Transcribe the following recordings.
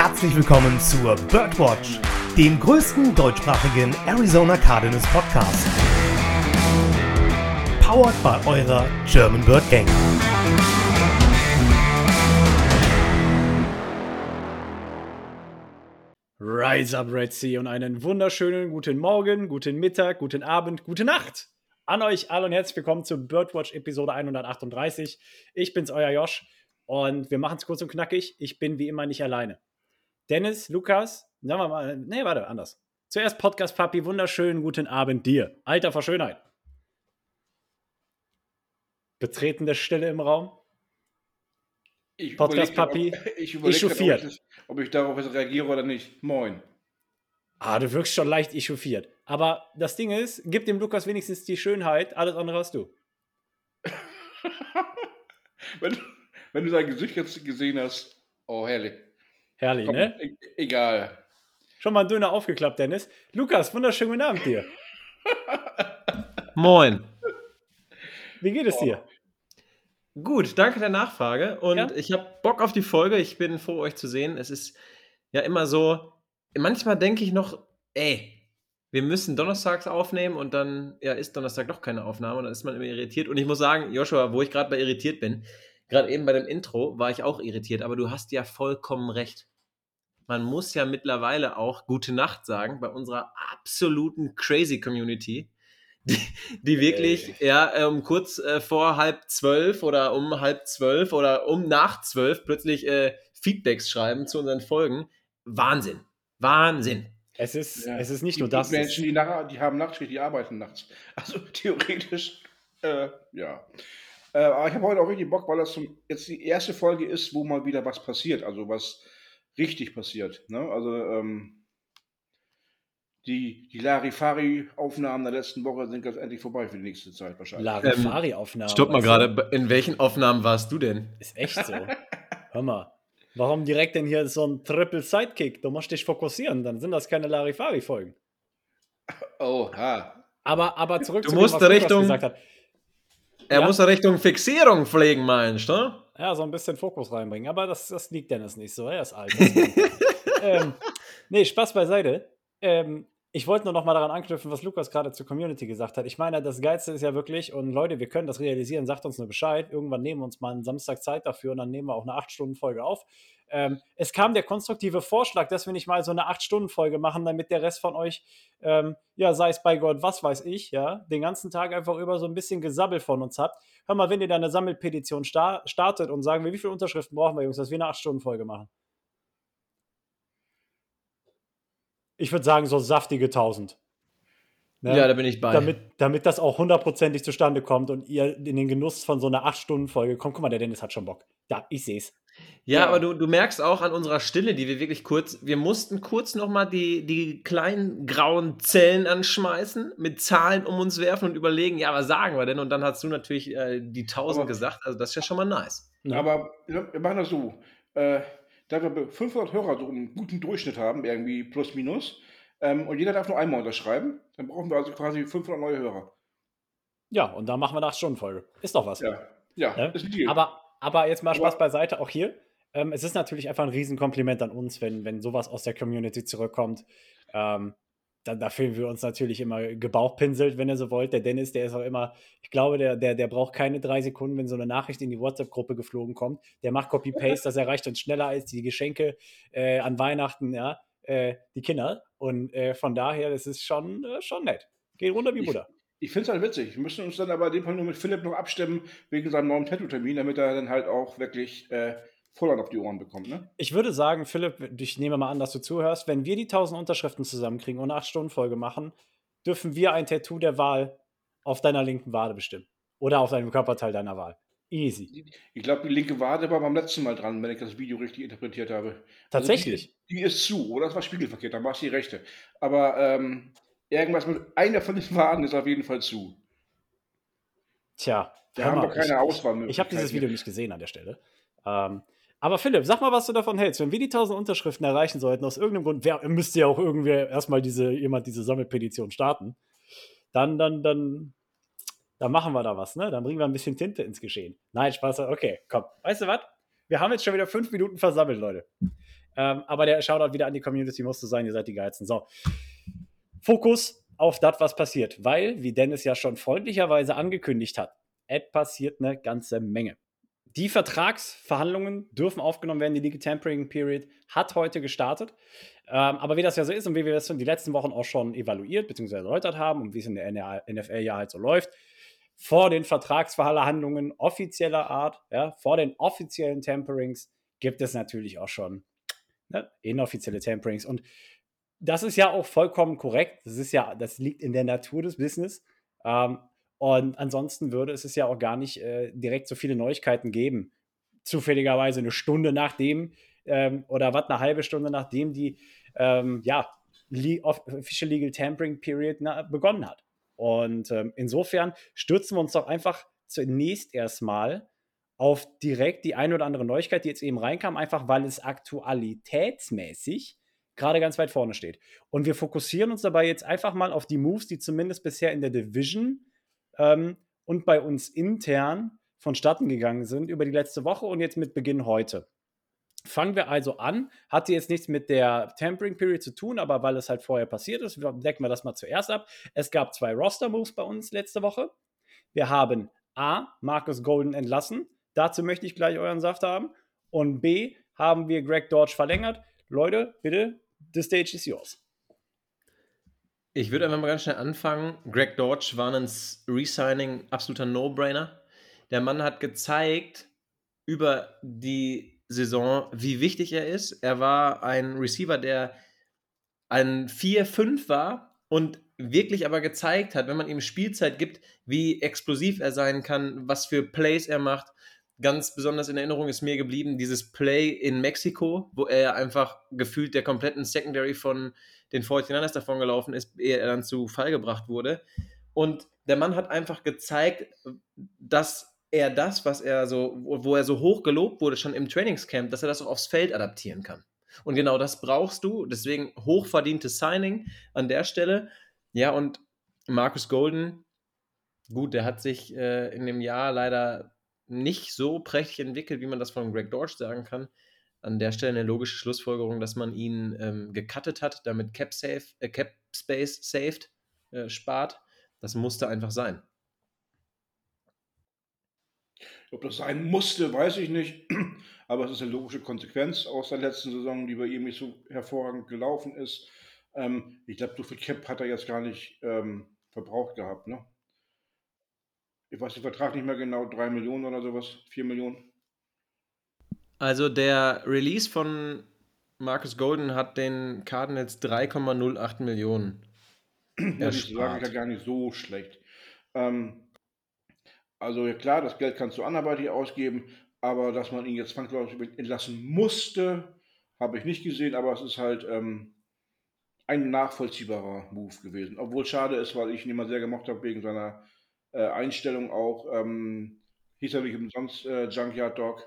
herzlich willkommen zur Birdwatch, dem größten deutschsprachigen Arizona Cardinals Podcast. Powered by eurer German Bird Gang. Rise up, Red Sea, und einen wunderschönen guten Morgen, guten Mittag, guten Abend, gute Nacht an euch alle und herzlich willkommen zur Birdwatch Episode 138. Ich bin's, euer Josh, und wir machen es kurz und knackig. Ich bin wie immer nicht alleine. Dennis, Lukas, sagen wir mal, nee, warte, anders. Zuerst Podcast Papi, wunderschönen guten Abend dir. Alter vor Schönheit. Betretende Stille im Raum. Ich Podcast Papi, ich echauffiert. ob, ob ich darauf jetzt reagiere oder nicht. Moin. Ah, du wirkst schon leicht echauffiert. Aber das Ding ist, gib dem Lukas wenigstens die Schönheit, alles andere hast du. Wenn, du- wenn du sein Gesicht jetzt gesehen hast, oh herrlich. Herrlich, Komm, ne? e egal. Schon mal ein Döner aufgeklappt, Dennis. Lukas, wunderschönen guten Abend dir. Moin. Wie geht es Oh. dir? Gut, danke der Nachfrage. Und Ja? ich habe Bock auf die Folge. Ich bin froh, euch zu sehen. Es ist ja immer so, manchmal denke ich noch, ey, wir müssen donnerstags aufnehmen und dann ja, ist Donnerstag doch keine Aufnahme und dann ist man immer irritiert. Und ich muss sagen, Joshua, wo ich gerade bei irritiert bin, gerade eben bei dem Intro war ich auch irritiert, aber du hast ja vollkommen recht. Man muss ja mittlerweile auch Gute Nacht sagen bei unserer absoluten Crazy Community, die, die wirklich ja äh, um kurz äh, vor halb zwölf oder um halb zwölf oder um nach zwölf plötzlich äh, Feedbacks schreiben zu unseren Folgen. Wahnsinn. Wahnsinn. Es ist, Ja. es ist nicht Die, nur das. die Menschen, die, nach, die haben Nachtschicht, die arbeiten nachts. Also theoretisch, äh, ja. Äh, aber ich habe heute auch richtig Bock, weil das zum, jetzt die erste Folge ist, wo mal wieder was passiert. Also was richtig passiert. Ne? Also ähm, die, die Larifari-Aufnahmen der letzten Woche sind jetzt endlich vorbei für die nächste Zeit wahrscheinlich. Larifari-Aufnahme. Stopp mal du? gerade. In welchen Aufnahmen warst du denn? Ist echt so. Hör mal. Warum direkt denn hier so ein Triple Sidekick? Du musst dich fokussieren, dann sind das keine Larifari-Folgen. Oh, ha. Aber, aber zurück Du zu musst dem, was Richtung- gesagt hat. Er Ja. muss Richtung Fixierung pflegen, meinst du? Ja, so ein bisschen Fokus reinbringen. Aber das, das liegt Dennis nicht so. Er ist alt. Ähm, nee, Spaß beiseite. Ähm, ich wollte nur noch mal daran anknüpfen, was Lukas gerade zur Community gesagt hat. Ich meine, das Geilste ist ja wirklich, und Leute, wir können das realisieren, sagt uns nur Bescheid. Irgendwann nehmen wir uns mal einen Samstag Zeit dafür und dann nehmen wir auch eine 8-Stunden-Folge auf. Ähm, es kam der konstruktive Vorschlag, dass wir nicht mal so eine 8-Stunden-Folge machen, damit der Rest von euch, ähm, ja, sei es bei Gott, was weiß ich, ja, den ganzen Tag einfach über so ein bisschen Gesabbel von uns habt. Hör mal, wenn ihr da eine Sammelpetition sta startet und sagen wir, wie viele Unterschriften brauchen wir, Jungs, dass wir eine 8-Stunden-Folge machen? Ich würde sagen, so saftige 1000. Ne? Ja, da bin ich bei. damit, damit das auch hundertprozentig zustande kommt und ihr in den Genuss von so einer 8-Stunden-Folge kommt. Guck mal, der Dennis hat schon Bock. Ja, ich sehe es. Ja, Ja. aber du, du merkst auch an unserer Stille, die wir wirklich kurz, wir mussten kurz nochmal die, die kleinen grauen Zellen anschmeißen, mit Zahlen um uns werfen und überlegen, ja, was sagen wir denn? Und dann hast du natürlich äh, die 1000 Aber- gesagt, also das ist ja schon mal nice. Aber wir machen das so. Äh, da wir 500 Hörer so einen guten Durchschnitt haben, irgendwie plus minus, ähm, und jeder darf nur einmal unterschreiben, dann brauchen wir also quasi 500 neue Hörer. Ja, und da machen wir eine 8-Stunden-Folge. Ist doch was. Ja, ja, Ne? ist ein Deal. Aber, aber jetzt mal Spaß beiseite, auch hier. Ähm, es ist natürlich einfach ein Riesenkompliment an uns, wenn, wenn sowas aus der Community zurückkommt. Ähm, da, da fühlen wir uns natürlich immer gebauchpinselt, wenn ihr so wollt. Der Dennis, der ist auch immer, ich glaube, der, der, der braucht keine drei Sekunden, wenn so eine Nachricht in die WhatsApp-Gruppe geflogen kommt. Der macht Copy-Paste, das erreicht uns schneller als die Geschenke äh, an Weihnachten, ja, äh, die Kinder. Und äh, von daher, das ist schon, äh, schon nett. Geht runter wie Ich- Butter. Ich finde es halt witzig. Wir müssen uns dann aber in dem Fall nur mit Philipp noch abstimmen, wegen seinem neuen Tattoo-Termin, damit er dann halt auch wirklich äh, Vollland auf die Ohren bekommt. Ne? Ich würde sagen, Philipp, ich nehme mal an, dass du zuhörst, wenn wir die 1000 Unterschriften zusammenkriegen und eine 8-Stunden-Folge machen, dürfen wir ein Tattoo der Wahl auf deiner linken Wade bestimmen. Oder auf deinem Körperteil deiner Wahl. Easy. Ich glaube, die linke Wade war beim letzten Mal dran, wenn ich das Video richtig interpretiert habe. Also Tatsächlich. die, die ist zu, oder? Das war spiegelverkehrt, dann war es die rechte. Aber ähm, irgendwas mit einer von den Waden ist auf jeden Fall zu. Tja. Da hör haben wir keine Auswahlmöglichkeit. ich habe dieses Video nicht gesehen an der Stelle. Ähm, aber Philipp, sag mal, was du davon hältst. Wenn wir die 1000 Unterschriften erreichen sollten, aus irgendeinem Grund, wer, müsste ja auch irgendwie erstmal diese, jemand diese Sammelpetition starten, dann, dann, dann, dann machen wir da was, ne? Dann bringen wir ein bisschen Tinte ins Geschehen. Nein, Spaß. Okay, komm. Weißt du was? Wir haben jetzt schon wieder fünf Minuten versammelt, Leute. Ähm, aber der Shoutout wieder an die Community musste sein, ihr seid die Geilsten. So. Fokus auf das, was passiert, weil, wie Dennis ja schon freundlicherweise angekündigt hat, es passiert eine ganze Menge. Die Vertragsverhandlungen dürfen aufgenommen werden. Die Legal Tampering Period hat heute gestartet. Ähm, aber wie das ja so ist und wie wir das in die letzten Wochen auch schon evaluiert bzw. erläutert haben und wie es in der NFL ja halt so läuft, vor den Vertragsverhandlungen offizieller Art, ja, vor den offiziellen Tamperings gibt es natürlich auch schon ne, inoffizielle Tamperings. Und das ist ja auch vollkommen korrekt. Das ist ja, das liegt in der Natur des Business. Ähm, und ansonsten würde es ja auch gar nicht äh, direkt so viele Neuigkeiten geben. Zufälligerweise eine Stunde nachdem ähm, oder was, eine halbe Stunde nachdem die ähm, ja, Official Legal Tampering Period na, begonnen hat. Und ähm, insofern stürzen wir uns doch einfach zunächst erstmal auf direkt die eine oder andere Neuigkeit, die jetzt eben reinkam, einfach weil es aktualitätsmäßig gerade ganz weit vorne steht. Und wir fokussieren uns dabei jetzt einfach mal auf die Moves, die zumindest bisher in der Division ähm, und bei uns intern vonstatten gegangen sind über die letzte Woche und jetzt mit Beginn heute. Fangen wir also an. Hatte jetzt nichts mit der Tampering Period zu tun, aber weil es halt vorher passiert ist, decken wir das mal zuerst ab. Es gab zwei Roster-Moves bei uns letzte Woche. Wir haben A, Marcus Golden entlassen. Dazu möchte ich gleich euren Saft haben. Und B, haben wir Greg Dodge verlängert. Leute, bitte, the stage is yours. Ich würde einfach mal ganz schnell anfangen. Greg Dodge war ein Resigning absoluter No-Brainer. Der Mann hat gezeigt über die Saison, wie wichtig er ist. Er war ein Receiver, der ein 4-5 war und wirklich aber gezeigt hat, wenn man ihm Spielzeit gibt, wie explosiv er sein kann, was für Plays er macht. Ganz besonders in Erinnerung ist mir geblieben dieses Play in Mexiko, wo er einfach gefühlt der kompletten Secondary von den 49ers davon gelaufen ist, ehe er dann zu Fall gebracht wurde. Und der Mann hat einfach gezeigt, dass er das, was er so, wo er so hoch gelobt wurde, schon im Trainingscamp, dass er das auch aufs Feld adaptieren kann. Und genau das brauchst du. Deswegen hochverdientes Signing an der Stelle. Ja, und Marcus Golden, gut, der hat sich äh, in dem Jahr leider nicht so prächtig entwickelt, wie man das von Greg Dorsch sagen kann an der Stelle eine logische Schlussfolgerung, dass man ihn ähm, gecuttet hat, damit Cap, safe, äh, Cap Space saved, äh, spart. Das musste einfach sein. Ob das sein musste, weiß ich nicht. Aber es ist eine logische Konsequenz aus der letzten Saison, die bei ihm nicht so hervorragend gelaufen ist. Ähm, ich glaube, so viel Cap hat er jetzt gar nicht ähm, verbraucht gehabt. Ne? Ich weiß den Vertrag nicht mehr genau, 3 Millionen oder sowas, 4 Millionen. Also der Release von Marcus Golden hat den Cardinals 3,08 Millionen. Ja, das sage ich ja gar nicht so schlecht. Ähm, also ja klar, das Geld kannst du anderweitig ausgeben, aber dass man ihn jetzt zwangsläufig entlassen musste, habe ich nicht gesehen, aber es ist halt ähm, ein nachvollziehbarer Move gewesen. Obwohl schade ist, weil ich ihn immer sehr gemocht habe wegen seiner äh, Einstellung auch. Ähm, hieß er nicht umsonst äh, Junkyard Dog.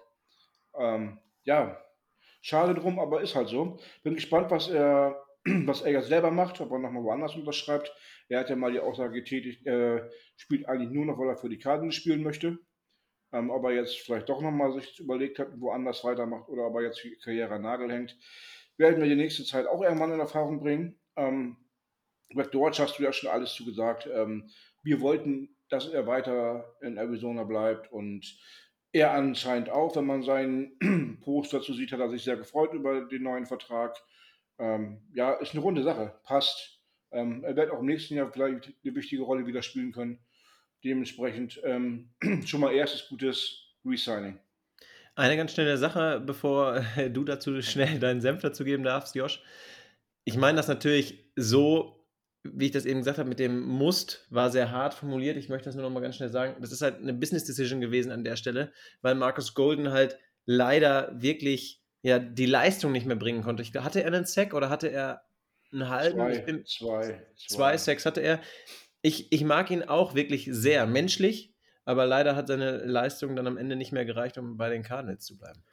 Ähm, ja, schade drum, aber ist halt so. Bin gespannt, was er, was er jetzt selber macht, ob er nochmal woanders unterschreibt. Er hat ja mal die Aussage getätigt, er spielt eigentlich nur noch, weil er für die Karten spielen möchte. Ähm, ob er jetzt vielleicht doch nochmal sich überlegt hat, woanders weitermacht oder ob er jetzt die Karriere Nagel hängt, werden wir die nächste Zeit auch irgendwann in Erfahrung bringen. Ähm, Dortch hast du ja schon alles zugesagt. Ähm, wir wollten, dass er weiter in Arizona bleibt und er anscheinend auch, wenn man seinen Post dazu sieht, hat er sich sehr gefreut über den neuen Vertrag. Ähm, ja, ist eine runde Sache, passt. Ähm, er wird auch im nächsten Jahr vielleicht eine wichtige Rolle wieder spielen können. Dementsprechend ähm, schon mal erstes gutes Resigning. Eine ganz schnelle Sache, bevor du dazu schnell deinen Senf dazu geben darfst, Josh. Ich meine das natürlich so wie ich das eben gesagt habe, mit dem Must war sehr hart formuliert. Ich möchte das nur noch mal ganz schnell sagen. Das ist halt eine Business Decision gewesen an der Stelle, weil Marcus Golden halt leider wirklich ja die Leistung nicht mehr bringen konnte. Ich, hatte er einen Sack oder hatte er einen halben? Zwei, bin, zwei, zwei. Zwei Sacks hatte er. Ich, ich mag ihn auch wirklich sehr menschlich, aber leider hat seine Leistung dann am Ende nicht mehr gereicht, um bei den Cardinals zu bleiben.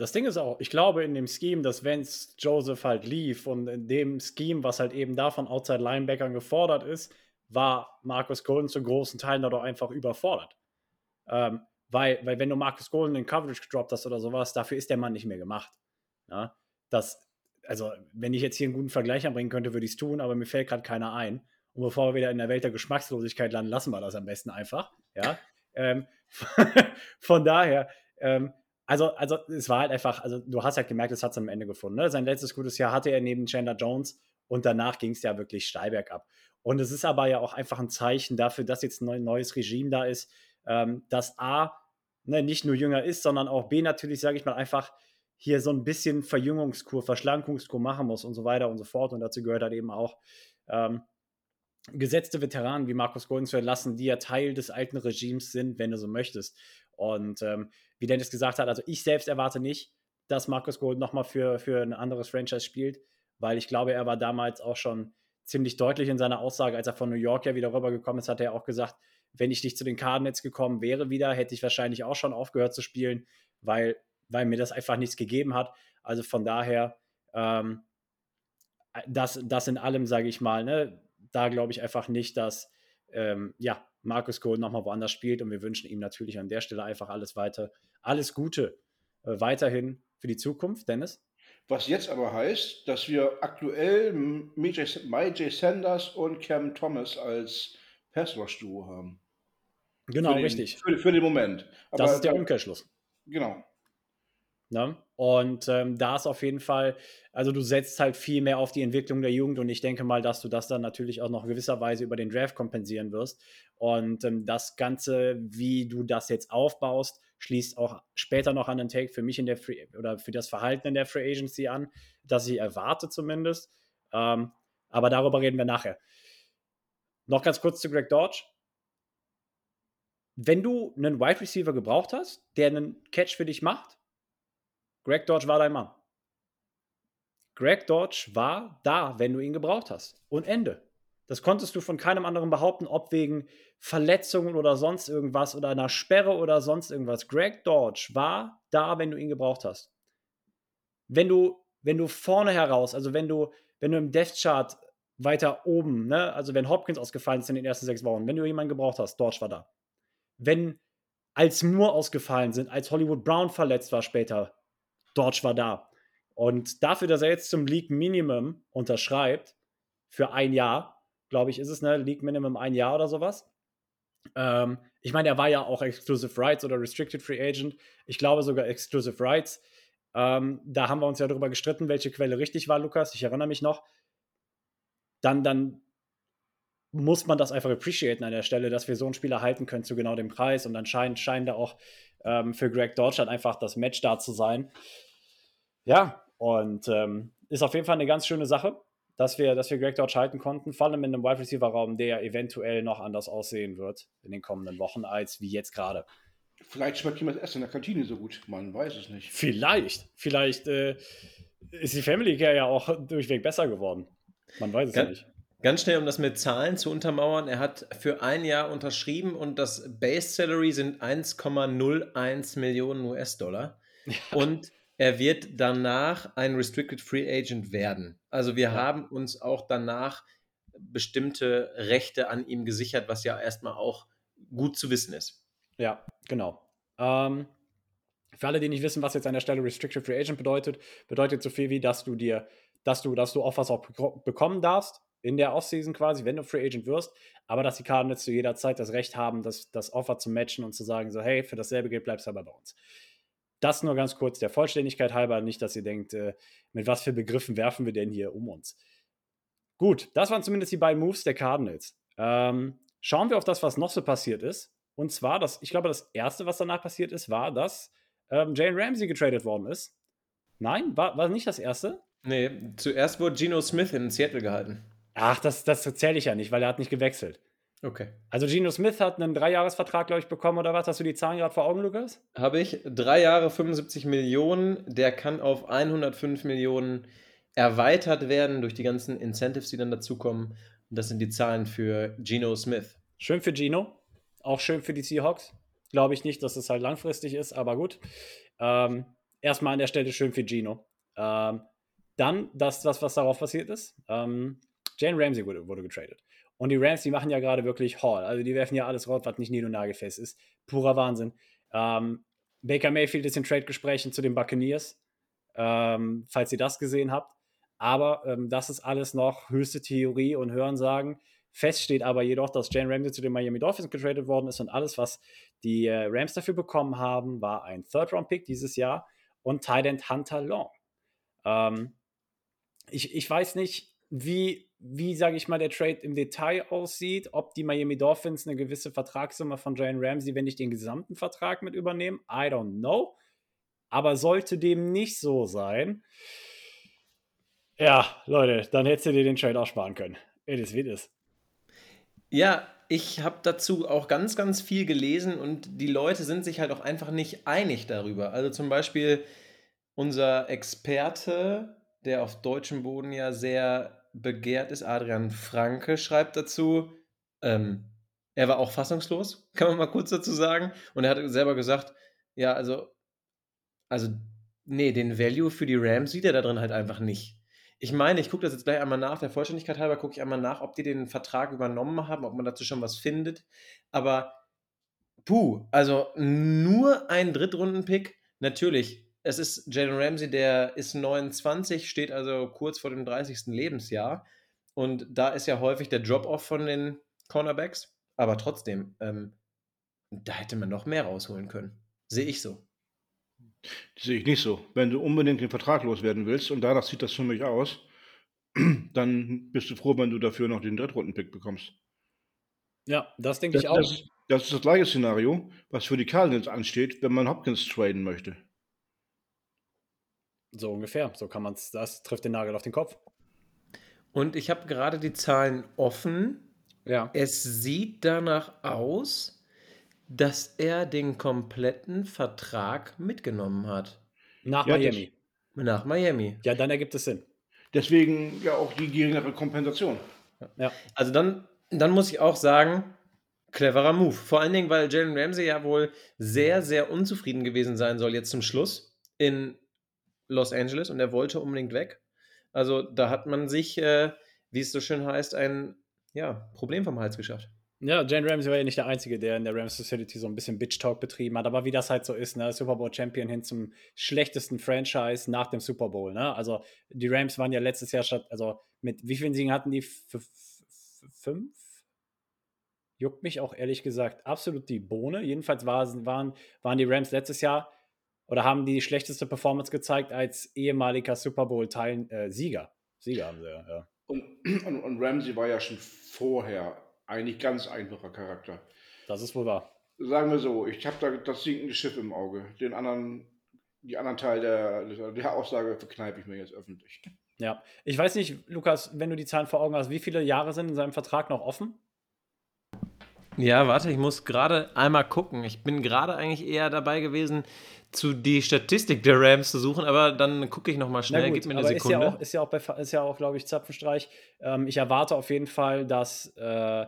Das Ding ist auch, ich glaube in dem Scheme, dass Vance Joseph halt lief und in dem Scheme, was halt eben da von Outside Linebackern gefordert ist, war Marcus Golden zu großen Teilen dadurch einfach überfordert. Ähm, weil, weil wenn du Marcus Golden in Coverage gedroppt hast oder sowas, dafür ist der Mann nicht mehr gemacht. Ja? das, also wenn ich jetzt hier einen guten Vergleich anbringen könnte, würde ich es tun, aber mir fällt gerade keiner ein. Und bevor wir wieder in der Welt der Geschmackslosigkeit landen, lassen wir das am besten einfach. Ja. ähm, von daher, ähm, also, also es war halt einfach, also du hast halt gemerkt, es hat es am Ende gefunden. Ne? Sein letztes gutes Jahr hatte er neben Chandler Jones und danach ging es ja wirklich steil bergab. Und es ist aber ja auch einfach ein Zeichen dafür, dass jetzt ein neues Regime da ist, ähm, dass A, ne, nicht nur jünger ist, sondern auch B natürlich, sage ich mal, einfach hier so ein bisschen Verjüngungskur, Verschlankungskur machen muss und so weiter und so fort. Und dazu gehört halt eben auch ähm, gesetzte Veteranen wie Markus Golden zu entlassen, die ja Teil des alten Regimes sind, wenn du so möchtest. Und ähm, wie Dennis gesagt hat, also ich selbst erwarte nicht, dass Markus Golden nochmal für, für ein anderes Franchise spielt, weil ich glaube, er war damals auch schon ziemlich deutlich in seiner Aussage, als er von New York ja wieder rübergekommen ist, hat er auch gesagt, wenn ich nicht zu den Cardinals gekommen wäre wieder, hätte ich wahrscheinlich auch schon aufgehört zu spielen, weil, weil mir das einfach nichts gegeben hat. Also von daher, ähm, das, das in allem, sage ich mal, ne, da glaube ich einfach nicht, dass ähm, ja, Markus Kohl nochmal woanders spielt und wir wünschen ihm natürlich an der Stelle einfach alles weiter, alles Gute äh, weiterhin für die Zukunft. Dennis? Was jetzt aber heißt, dass wir aktuell MJ Sanders und Cam Thomas als Passwash-Duo haben. Genau, für den, richtig. Für, für, den Moment. Aber das ist der Umkehrschluss. Genau. Ne? Und ähm, da ist auf jeden Fall, also du setzt halt viel mehr auf die Entwicklung der Jugend und ich denke mal, dass du das dann natürlich auch noch gewisserweise über den Draft kompensieren wirst. Und ähm, das Ganze, wie du das jetzt aufbaust, schließt auch später noch an den Take für mich in der Free oder für das Verhalten in der Free Agency an, das ich erwarte zumindest. Ähm, aber darüber reden wir nachher. Noch ganz kurz zu Greg Dodge. Wenn du einen Wide Receiver gebraucht hast, der einen Catch für dich macht, Greg Dodge war dein Mann. Greg Dodge war da, wenn du ihn gebraucht hast. Und Ende. Das konntest du von keinem anderen behaupten, ob wegen Verletzungen oder sonst irgendwas oder einer Sperre oder sonst irgendwas. Greg Dodge war da, wenn du ihn gebraucht hast. Wenn du, wenn du vorne heraus, also wenn du, wenn du im Death Chart weiter oben, ne, also wenn Hopkins ausgefallen ist in den ersten sechs Wochen, wenn du jemanden gebraucht hast, Dodge war da. Wenn als Moore ausgefallen sind, als Hollywood Brown verletzt war später, Dodge war da. Und dafür, dass er jetzt zum League Minimum unterschreibt, für ein Jahr, glaube ich, ist es, ne? League Minimum ein Jahr oder sowas. Ähm, ich meine, er war ja auch Exclusive Rights oder Restricted Free Agent. Ich glaube sogar Exclusive Rights. Ähm, da haben wir uns ja darüber gestritten, welche Quelle richtig war, Lukas. Ich erinnere mich noch. Dann, dann muss man das einfach appreciaten an der Stelle, dass wir so einen Spieler halten können zu genau dem Preis. Und dann scheint, scheint da auch ähm, für Greg Deutschland einfach das Match da zu sein. Ja, und ähm, ist auf jeden Fall eine ganz schöne Sache, dass wir, dass wir Greg Dodge halten konnten, vor allem in einem Wide Receiver Raum, der eventuell noch anders aussehen wird in den kommenden Wochen als wie jetzt gerade. Vielleicht schmeckt jemand Essen in der Kantine so gut, man weiß es nicht. Vielleicht, vielleicht äh, ist die Family Care ja auch durchweg besser geworden. Man weiß es ganz, nicht. Ganz schnell, um das mit Zahlen zu untermauern, er hat für ein Jahr unterschrieben und das Base Salary sind 1,01 Millionen US-Dollar. Ja. Und er wird danach ein Restricted Free Agent werden. Also wir ja. haben uns auch danach bestimmte Rechte an ihm gesichert, was ja erstmal auch gut zu wissen ist. Ja, genau. Ähm, für alle, die nicht wissen, was jetzt an der Stelle Restricted Free Agent bedeutet, bedeutet so viel wie, dass du dir, dass du, dass du Offers auch bekommen darfst in der Offseason quasi, wenn du Free Agent wirst, aber dass die Cardinals zu jeder Zeit das Recht haben, das, das Offer zu matchen und zu sagen, so, hey, für dasselbe Geld bleibst du aber bei uns. Das nur ganz kurz der Vollständigkeit halber, nicht, dass ihr denkt, äh, mit was für Begriffen werfen wir denn hier um uns. Gut, das waren zumindest die beiden Moves der Cardinals. Ähm, schauen wir auf das, was noch so passiert ist. Und zwar, das, ich glaube, das erste, was danach passiert ist, war, dass ähm, Jane Ramsey getradet worden ist. Nein, war, war nicht das erste? Nee, zuerst wurde Geno Smith in Seattle gehalten. Ach, das, das zähle ich ja nicht, weil er hat nicht gewechselt. Okay. Also Geno Smith hat einen Dreijahresvertrag, glaube ich, bekommen oder was? Hast du die Zahlen gerade vor Augen, Lukas? Habe ich. Drei Jahre 75 Millionen. Der kann auf 105 Millionen erweitert werden durch die ganzen Incentives, die dann dazukommen. Und das sind die Zahlen für Geno Smith. Schön für Geno. Auch schön für die Seahawks. Glaube ich nicht, dass es halt langfristig ist, aber gut. Ähm, erstmal an der Stelle schön für Geno. Ähm, dann das, das, was darauf passiert ist. Ähm, Jane Ramsey wurde, wurde getradet. Und die Rams, die machen ja gerade wirklich Hall. Also die werfen ja alles raus, was nicht nied- und nagelfest ist. Purer Wahnsinn. Ähm, Baker Mayfield ist in Trade-Gesprächen zu den Buccaneers. ähm, falls ihr das gesehen habt. Aber ähm, das ist alles noch höchste Theorie und Hörensagen. Fest steht aber jedoch, dass Jane Ramsey zu den Miami Dolphins getradet worden ist und alles, was die äh, Rams dafür bekommen haben, war ein Third-Round-Pick dieses Jahr und Thailand Hunter Long. Ähm, ich, ich weiß nicht, wie, wie sage ich mal, der Trade im Detail aussieht, ob die Miami Dolphins eine gewisse Vertragssumme von Jane Ramsey, wenn nicht den gesamten Vertrag mit übernehmen. I don't know. Aber sollte dem nicht so sein, ja, Leute, dann hättest du dir den Trade auch sparen können. It is it is. Ja, ich habe dazu auch ganz, ganz viel gelesen und die Leute sind sich halt auch einfach nicht einig darüber. Also zum Beispiel unser Experte, der auf deutschem Boden ja sehr begehrt ist, Adrian Franke, schreibt dazu, ähm, er war auch fassungslos, kann man mal kurz dazu sagen. Und er hat selber gesagt, ja, also, also, nee, den Value für die Rams sieht er da drin halt einfach nicht. Ich meine, ich gucke das jetzt gleich einmal nach, der Vollständigkeit halber gucke ich einmal nach, ob die den Vertrag übernommen haben, ob man dazu schon was findet. Aber puh, also nur ein Drittrunden-Pick, natürlich. Es ist Jalen Ramsey, der ist 29, steht also kurz vor dem 30. Lebensjahr. Und da ist ja häufig der Drop-Off von den Cornerbacks. Aber trotzdem, ähm, da hätte man noch mehr rausholen können. Sehe ich so. Sehe ich nicht so. Wenn du unbedingt den Vertrag loswerden willst, und danach sieht das für mich aus, dann bist du froh, wenn du dafür noch den Drittrunden-Pick bekommst. Ja, das denke Das, ich auch. das, das ist das gleiche Szenario, was für die Cardinals ansteht, wenn man Hopkins traden möchte. So ungefähr. So kann man es. Das trifft den Nagel auf den Kopf. Und ich habe gerade die Zahlen offen. Ja. Es sieht danach aus, dass er den kompletten Vertrag mitgenommen hat. Nach Ja, das- Miami. Nach Miami. Ja, dann ergibt es Sinn. Deswegen ja auch die geringere Kompensation. Ja. Also dann, dann muss ich auch sagen, cleverer Move. Vor allen Dingen, weil Jalen Ramsey ja wohl sehr, sehr unzufrieden gewesen sein soll jetzt zum Schluss in Los Angeles und er wollte unbedingt weg. Also da hat man sich, äh, wie es so schön heißt, ein ja, Problem vom Hals geschafft. Ja, Jane Ramsey war ja nicht der Einzige, der in der Rams Facility so ein bisschen Bitch-Talk betrieben hat. Aber wie das halt so ist, ne? Super Bowl-Champion hin zum schlechtesten Franchise nach dem Super Bowl. Ne? Also die Rams waren ja letztes Jahr statt, also mit wie vielen Siegen hatten die? Fünf? Juckt mich auch ehrlich gesagt absolut die Bohne. Jedenfalls war, waren, waren die Rams letztes Jahr oder haben die schlechteste Performance gezeigt als ehemaliger Super Bowl-Sieger. Sieger. Sieger haben sie, ja. ja. Und, und, und Ramsey war ja schon vorher eigentlich ganz einfacher Charakter. Das ist wohl wahr. Sagen wir so, ich habe da das sinkende Schiff im Auge. Den anderen, die anderen Teil der, der Aussage verkneife ich mir jetzt öffentlich. Ja, ich weiß nicht, Lukas, wenn du die Zahlen vor Augen hast, wie viele Jahre sind in seinem Vertrag noch offen? Ja, warte, ich muss gerade einmal gucken. Ich bin gerade eigentlich eher dabei gewesen, zu die Statistik der Rams zu suchen, aber dann gucke ich nochmal schnell, gut, gib mir eine aber Sekunde. ist ja auch, ist ja auch, bei, ist ja auch glaube ich, Zapfenstreich. Ähm, ich erwarte auf jeden Fall, dass, äh,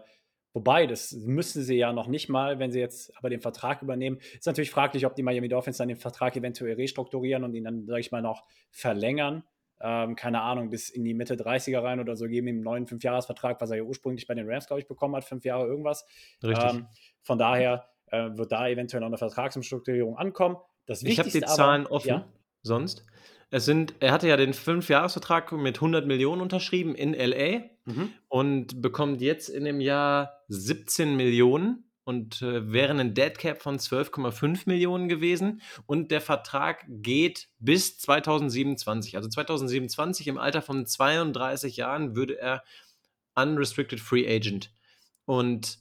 wobei, das müssen sie ja noch nicht mal, wenn sie jetzt aber den Vertrag übernehmen. Ist natürlich fraglich, ob die Miami Dolphins dann den Vertrag eventuell restrukturieren und ihn dann, sage ich mal, noch verlängern. Ähm, keine Ahnung, bis in die Mitte 30er rein oder so, geben ihm einen neuen Fünfjahresvertrag, was er ja ursprünglich bei den Rams, glaube ich, bekommen hat, fünf Jahre irgendwas. Richtig. Ähm, von daher äh, wird da eventuell noch eine Vertragsumstrukturierung ankommen. Das ich habe die Wichtigste aber- Zahlen offen, Ja, sonst. Es sind, er hatte ja den Fünfjahresvertrag mit 100 Millionen unterschrieben in LA mhm. und bekommt jetzt in dem Jahr 17 Millionen und äh, wäre ein Dead Cap von 12,5 Millionen gewesen. Und der Vertrag geht bis 2027. Also 2027 im Alter von 32 Jahren würde er Unrestricted Free Agent. Und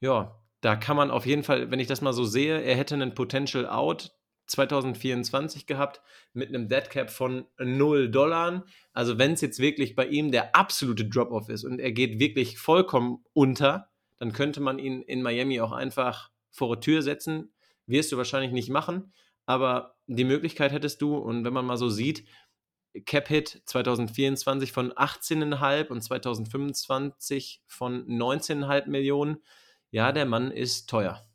ja, da kann man auf jeden Fall, wenn ich das mal so sehe, er hätte einen Potential Out 2024 gehabt mit einem Dead Cap von 0 Dollar. Also wenn es jetzt wirklich bei ihm der absolute Drop-off ist und er geht wirklich vollkommen unter, dann könnte man ihn in Miami auch einfach vor die Tür setzen. Wirst du wahrscheinlich nicht machen, aber die Möglichkeit hättest du. Und wenn man mal so sieht, Cap-Hit 2024 von 18,5 und 2025 von 19,5 Millionen. Ja, der Mann ist teuer.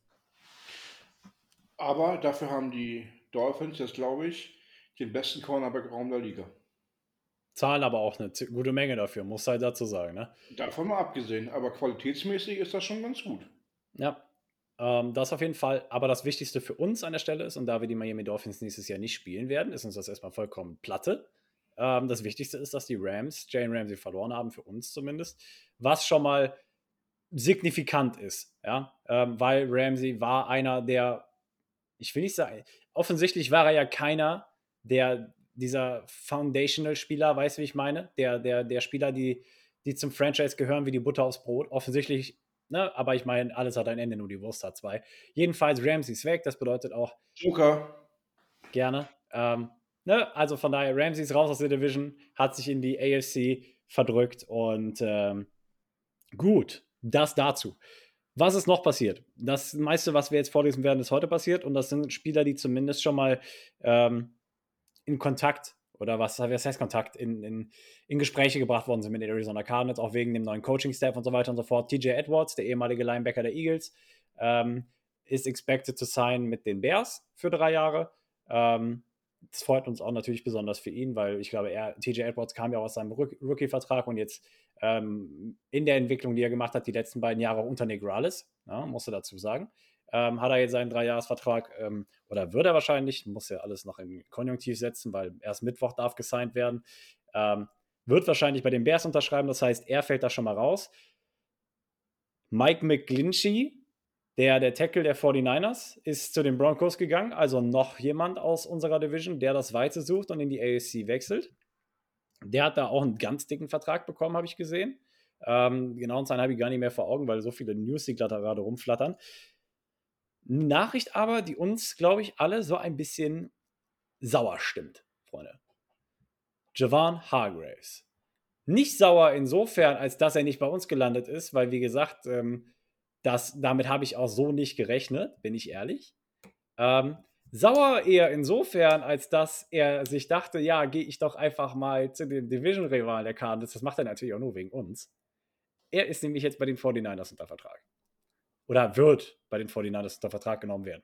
Aber dafür haben die Dolphins jetzt, glaube ich, den besten Cornerback-Raum der Liga. Zahlen aber auch eine gute Menge dafür, muss halt dazu sagen. Ne? Davon mal abgesehen, aber qualitätsmäßig ist das schon ganz gut. Ja. Ähm, das auf jeden Fall. Aber das Wichtigste für uns an der Stelle ist, und da wir die Miami Dolphins nächstes Jahr nicht spielen werden, ist uns das erstmal vollkommen platte. Ähm, das Wichtigste ist, dass die Rams Jane Ramsey verloren haben, für uns zumindest. Was schon mal signifikant ist, ja, ähm, weil Ramsey war einer der, ich will nicht sagen, offensichtlich war er ja keiner der dieser Foundational-Spieler, weißt du, wie ich meine? Der, der, der Spieler, die, die zum Franchise gehören wie die Butter aufs Brot. Offensichtlich, ne, aber ich meine, alles hat ein Ende, nur die Wurst hat zwei. Jedenfalls Ramsey ist weg, das bedeutet auch. Joker. Gerne. Ähm, ne, also von daher, Ramsey ist raus aus der Division, hat sich in die AFC verdrückt und ähm, gut, das dazu. Was ist noch passiert? Das meiste, was wir jetzt vorlesen werden, ist heute passiert und das sind Spieler, die zumindest schon mal ähm, in Kontakt oder was, was heißt Kontakt, in, in, in Gespräche gebracht worden sind mit den Arizona Cardinals, auch wegen dem neuen Coaching-Staff und so weiter und so fort. TJ Edwards, der ehemalige Linebacker der Eagles, ähm, ist expected to sign mit den Bears für drei Jahre. Ähm, das freut uns auch natürlich besonders für ihn, weil ich glaube, er, TJ Edwards kam ja aus seinem Rookie-Vertrag und jetzt ähm, in der Entwicklung, die er gemacht hat, die letzten beiden Jahre unter Negrales, ja, musste dazu sagen, ähm, hat er jetzt seinen Dreijahresvertrag ähm, oder wird er wahrscheinlich, muss ja alles noch in Konjunktiv setzen, weil erst Mittwoch darf gesigned werden, ähm, wird wahrscheinlich bei den Bears unterschreiben, das heißt, er fällt da schon mal raus. Mike McGlinchey, der, der Tackle der 49ers, ist zu den Broncos gegangen, also noch jemand aus unserer Division, der das Weite sucht und in die ASC wechselt. Der hat da auch einen ganz dicken Vertrag bekommen, habe ich gesehen. Ähm, genau, und habe ich gar nicht mehr vor Augen, weil so viele News, die gerade rumflattern. Nachricht aber, die uns, glaube ich, alle so ein bisschen sauer stimmt, Freunde. Javan Hargraves. Nicht sauer insofern, als dass er nicht bei uns gelandet ist, weil, wie gesagt, ähm, das, damit habe ich auch so nicht gerechnet, bin ich ehrlich. Ähm, sauer eher insofern, als dass er sich dachte, ja, gehe ich doch einfach mal zu den Division-Rivalen der Cardinals. Das macht er natürlich auch nur wegen uns. Er ist nämlich jetzt bei den 49ers unter Vertrag oder wird bei den 49ers unter Vertrag genommen werden.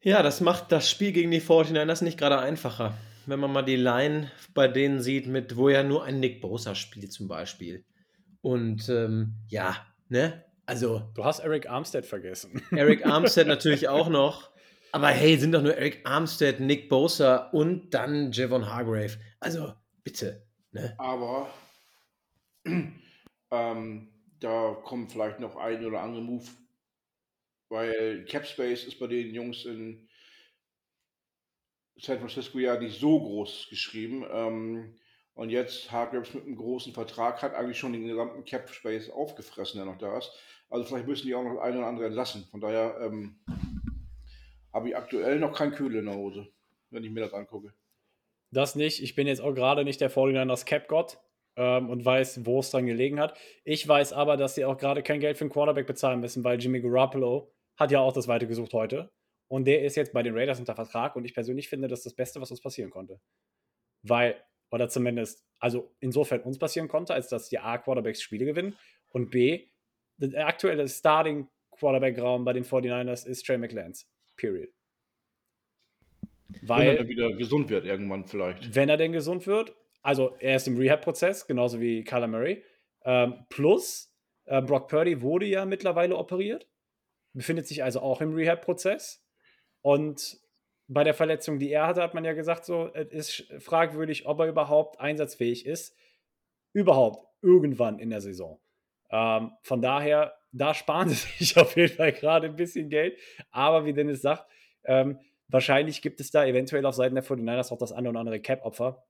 Ja, das macht das Spiel gegen die 49ers nicht gerade einfacher. Wenn man mal die Line bei denen sieht, mit wo ja nur ein Nick Bosa spielt zum Beispiel. Und ähm, ja, ne? Also. Du hast Eric Armstead vergessen. Eric Armstead natürlich auch noch. Aber hey, sind doch nur Eric Armstead, Nick Bosa und dann Javon Hargrave. Also, bitte. Ne? Aber ähm, da kommt vielleicht noch ein oder andere Move, weil Capspace ist bei den Jungs in San Francisco ja nicht so groß geschrieben. Ähm, und jetzt Hargreaves mit einem großen Vertrag hat eigentlich schon den gesamten Capspace aufgefressen, der noch da ist. Also vielleicht müssen die auch noch ein oder andere entlassen. Von daher ähm, habe ich aktuell noch kein Kühl in der Hose, wenn ich mir das angucke. Das nicht. Ich bin jetzt auch gerade nicht der 49ers Cap-Gott ähm, und weiß, wo es dann gelegen hat. Ich weiß aber, dass sie auch gerade kein Geld für einen Quarterback bezahlen müssen, weil Jimmy Garoppolo hat ja auch das Weite gesucht heute. Und der ist jetzt bei den Raiders unter Vertrag und ich persönlich finde, das ist das Beste, was uns passieren konnte. Weil, oder zumindest, also insofern uns passieren konnte, als dass die A Quarterbacks Spiele gewinnen und B, der aktuelle Starting Quarterback-Raum bei den 49ers ist Trey McLance. Period. Weil, wenn er wieder gesund wird, irgendwann vielleicht. Wenn er denn gesund wird, also er ist im Rehab-Prozess, genauso wie Kyler Murray. Ähm, plus, äh, Brock Purdy wurde ja mittlerweile operiert, befindet sich also auch im Rehab-Prozess. Und bei der Verletzung, die er hatte, hat man ja gesagt, so, es ist fragwürdig, ob er überhaupt einsatzfähig ist. Überhaupt, irgendwann in der Saison. Ähm, von daher, da sparen sie sich auf jeden Fall gerade ein bisschen Geld. Aber wie Dennis sagt, ähm, wahrscheinlich gibt es da eventuell auf Seiten der 49ers auch das eine oder andere Cap-Opfer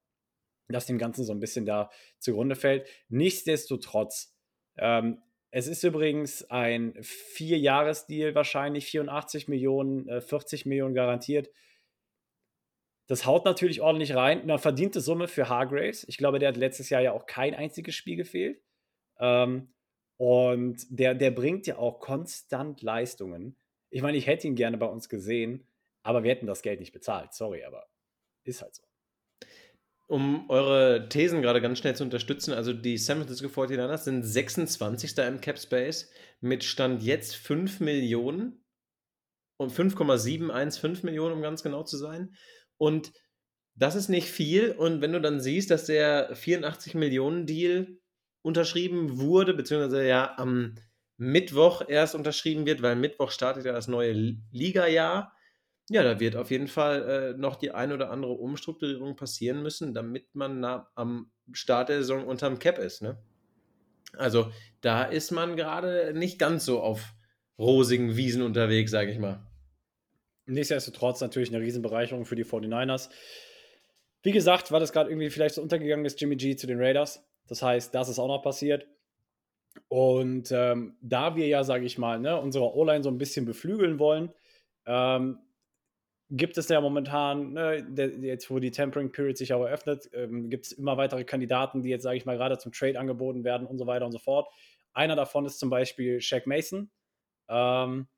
das dem Ganzen so ein bisschen da zugrunde fällt. Nichtsdestotrotz, ähm, es ist übrigens ein Vier-Jahres-Deal, wahrscheinlich 84 Millionen, äh, 40 Millionen garantiert. Das haut natürlich ordentlich rein. Eine verdiente Summe für Hargraves. Ich glaube, der hat letztes Jahr ja auch kein einziges Spiel gefehlt. Ähm, und der, der bringt ja auch konstant Leistungen. Ich meine, ich hätte ihn gerne bei uns gesehen, aber wir hätten das Geld nicht bezahlt. Sorry, aber ist halt so um eure Thesen gerade ganz schnell zu unterstützen, also die San Francisco 49ers sind 26. im Cap Space mit Stand jetzt 5 Millionen und 5,715 Millionen, um ganz genau zu sein. Und das ist nicht viel. Und wenn du dann siehst, dass der 84 Millionen Deal unterschrieben wurde, beziehungsweise ja am Mittwoch erst unterschrieben wird, weil Mittwoch startet ja das neue Liga-Jahr. Ja, da wird auf jeden Fall äh, noch die ein oder andere Umstrukturierung passieren müssen, damit man na, am Start der Saison unterm Cap ist. Ne? Also da ist man gerade nicht ganz so auf rosigen Wiesen unterwegs, sage ich mal. Nichtsdestotrotz natürlich eine Riesenbereicherung für die 49ers. Wie gesagt, war das gerade irgendwie vielleicht so untergegangen ist, Jimmy G zu den Raiders. Das heißt, das ist auch noch passiert. Und ähm, da wir ja, sage ich mal, ne, unsere O-Line so ein bisschen beflügeln wollen, ähm, gibt es ja momentan, ne, jetzt wo die Tempering Period sich auch eröffnet, ähm, gibt es immer weitere Kandidaten, die jetzt, sage ich mal, gerade zum Trade angeboten werden und so weiter und so fort. Einer davon ist zum Beispiel Shaq Mason. Ähm,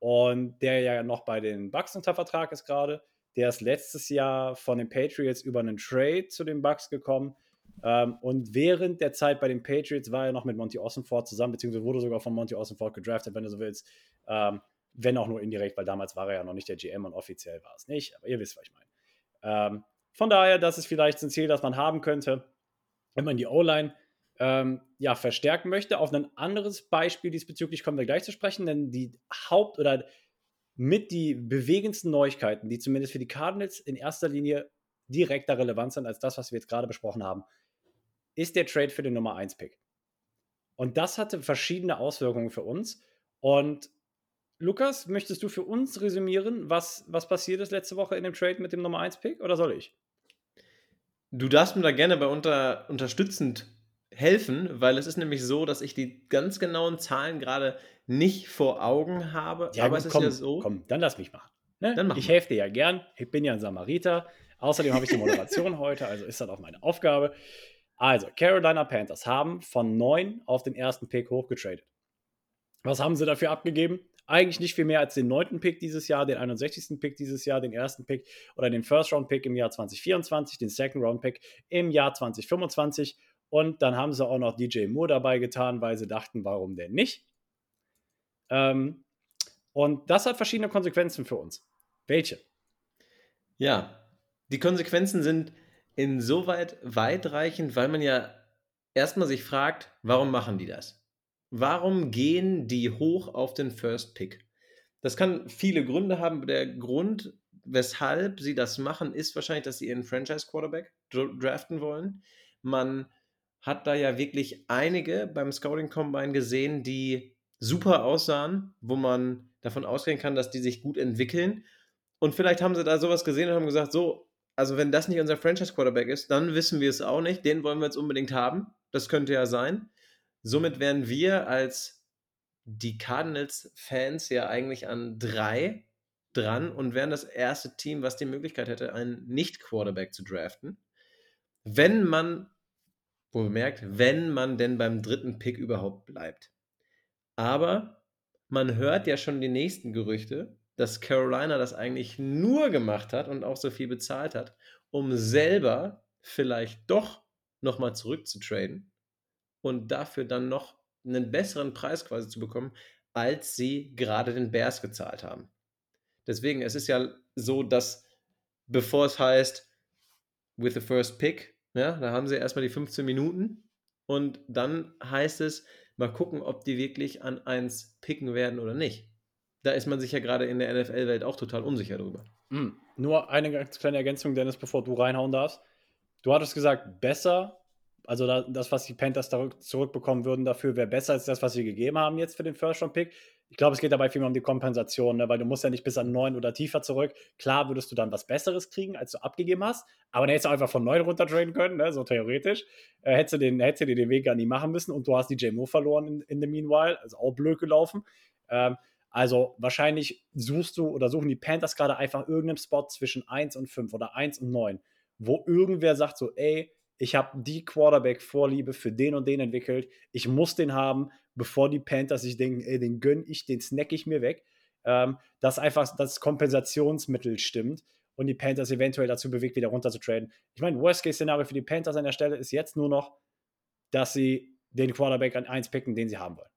und der ja noch bei den Bucks unter Vertrag ist gerade. Der ist letztes Jahr von den Patriots über einen Trade zu den Bucks gekommen. Ähm, und während der Zeit bei den Patriots war er noch mit Monty Ossenford zusammen, beziehungsweise wurde sogar von Monty Ossenford gedraftet, wenn du so willst. Ähm, wenn auch nur indirekt, weil damals war er ja noch nicht der GM und offiziell war es nicht. Aber ihr wisst, was ich meine. Ähm, von daher, das ist vielleicht ein Ziel, das man haben könnte, wenn man die O-Line ähm, ja, verstärken möchte. Auf ein anderes Beispiel diesbezüglich kommen wir gleich zu sprechen, denn die Haupt- oder mit die bewegendsten Neuigkeiten, die zumindest für die Cardinals in erster Linie direkter relevant sind als das, was wir jetzt gerade besprochen haben, ist der Trade für den Nummer 1-Pick. Und das hatte verschiedene Auswirkungen für uns. Und Lukas, möchtest du für uns resümieren, was, was passiert ist letzte Woche in dem Trade mit dem Nummer 1-Pick oder soll ich? Du darfst mir da gerne bei unter, unterstützend helfen, weil es ist nämlich so, dass ich die ganz genauen Zahlen gerade nicht vor Augen habe. Ja, aber gut, es ist komm, ja so. Komm, dann lass mich machen. Ne? Dann mach ich helfe dir ja gern. Ich bin ja ein Samariter. Außerdem habe ich die Moderation heute, also ist das auch meine Aufgabe. Also, Carolina Panthers haben von 9 auf den ersten Pick hochgetradet. Was haben sie dafür abgegeben? Eigentlich nicht viel mehr als den neunten Pick dieses Jahr, den 61. Pick dieses Jahr, den ersten Pick oder den First-Round-Pick im Jahr 2024, den Second-Round-Pick im Jahr 2025 und dann haben sie auch noch DJ Moore dabei getan, weil sie dachten, warum denn nicht? Ähm, und das hat verschiedene Konsequenzen für uns. Welche? Ja, die Konsequenzen sind insoweit weitreichend, weil man ja erstmal sich fragt, warum machen die das? Warum gehen die hoch auf den First Pick? Das kann viele Gründe haben. Der Grund, weshalb sie das machen, ist wahrscheinlich, dass sie ihren Franchise Quarterback draften wollen. Man hat da ja wirklich einige beim Scouting Combine gesehen, die super aussahen, wo man davon ausgehen kann, dass die sich gut entwickeln. Und vielleicht haben sie da sowas gesehen und haben gesagt, so, also wenn das nicht unser Franchise Quarterback ist, dann wissen wir es auch nicht. Den wollen wir jetzt unbedingt haben. Das könnte ja sein. Somit wären wir als die Cardinals-Fans ja eigentlich an drei dran und wären das erste Team, was die Möglichkeit hätte, einen Nicht-Quarterback zu draften. Wenn man wo bemerkt, wenn man denn beim dritten Pick überhaupt bleibt. Aber man hört ja schon die nächsten Gerüchte, dass Carolina das eigentlich nur gemacht hat und auch so viel bezahlt hat, um selber vielleicht doch nochmal zurückzutraden und dafür dann noch einen besseren Preis quasi zu bekommen, als sie gerade den Bears gezahlt haben. Deswegen, es ist ja so, dass bevor es heißt, with the first pick, ja, da haben sie erstmal die 15 Minuten und dann heißt es, mal gucken, ob die wirklich an eins picken werden oder nicht. Da ist man sich ja gerade in der NFL-Welt auch total unsicher drüber. Mhm. Nur eine ganz kleine Ergänzung, Dennis, bevor du reinhauen darfst. Du hattest gesagt, besser, also das, was die Panthers zurückbekommen würden dafür, wäre besser als das, was sie gegeben haben jetzt für den First-Round-Pick. Ich glaube, es geht dabei vielmehr um die Kompensation, ne? weil du musst ja nicht bis an 9 oder tiefer zurück. Klar würdest du dann was Besseres kriegen, als du abgegeben hast, aber dann hättest du einfach von 9 runtertraden können, ne? so theoretisch. Äh, hättest, du den, hättest du den Weg gar nicht machen müssen und du hast die J-Mo verloren in, in the meanwhile, also auch blöd gelaufen. Ähm, also wahrscheinlich suchst du oder suchen die Panthers gerade einfach irgendeinen Spot zwischen 1 und 5 oder 1 und 9, wo irgendwer sagt so, ey, ich habe die Quarterback-Vorliebe für den und den entwickelt, ich muss den haben, bevor die Panthers sich denken, ey, den gönn ich, den snack ich mir weg, ähm, dass einfach das Kompensationsmittel stimmt und die Panthers eventuell dazu bewegt, wieder runter zu traden. Ich meine, Worst-Case-Szenario für die Panthers an der Stelle ist jetzt nur noch, dass sie den Quarterback an 1 picken, den sie haben wollen.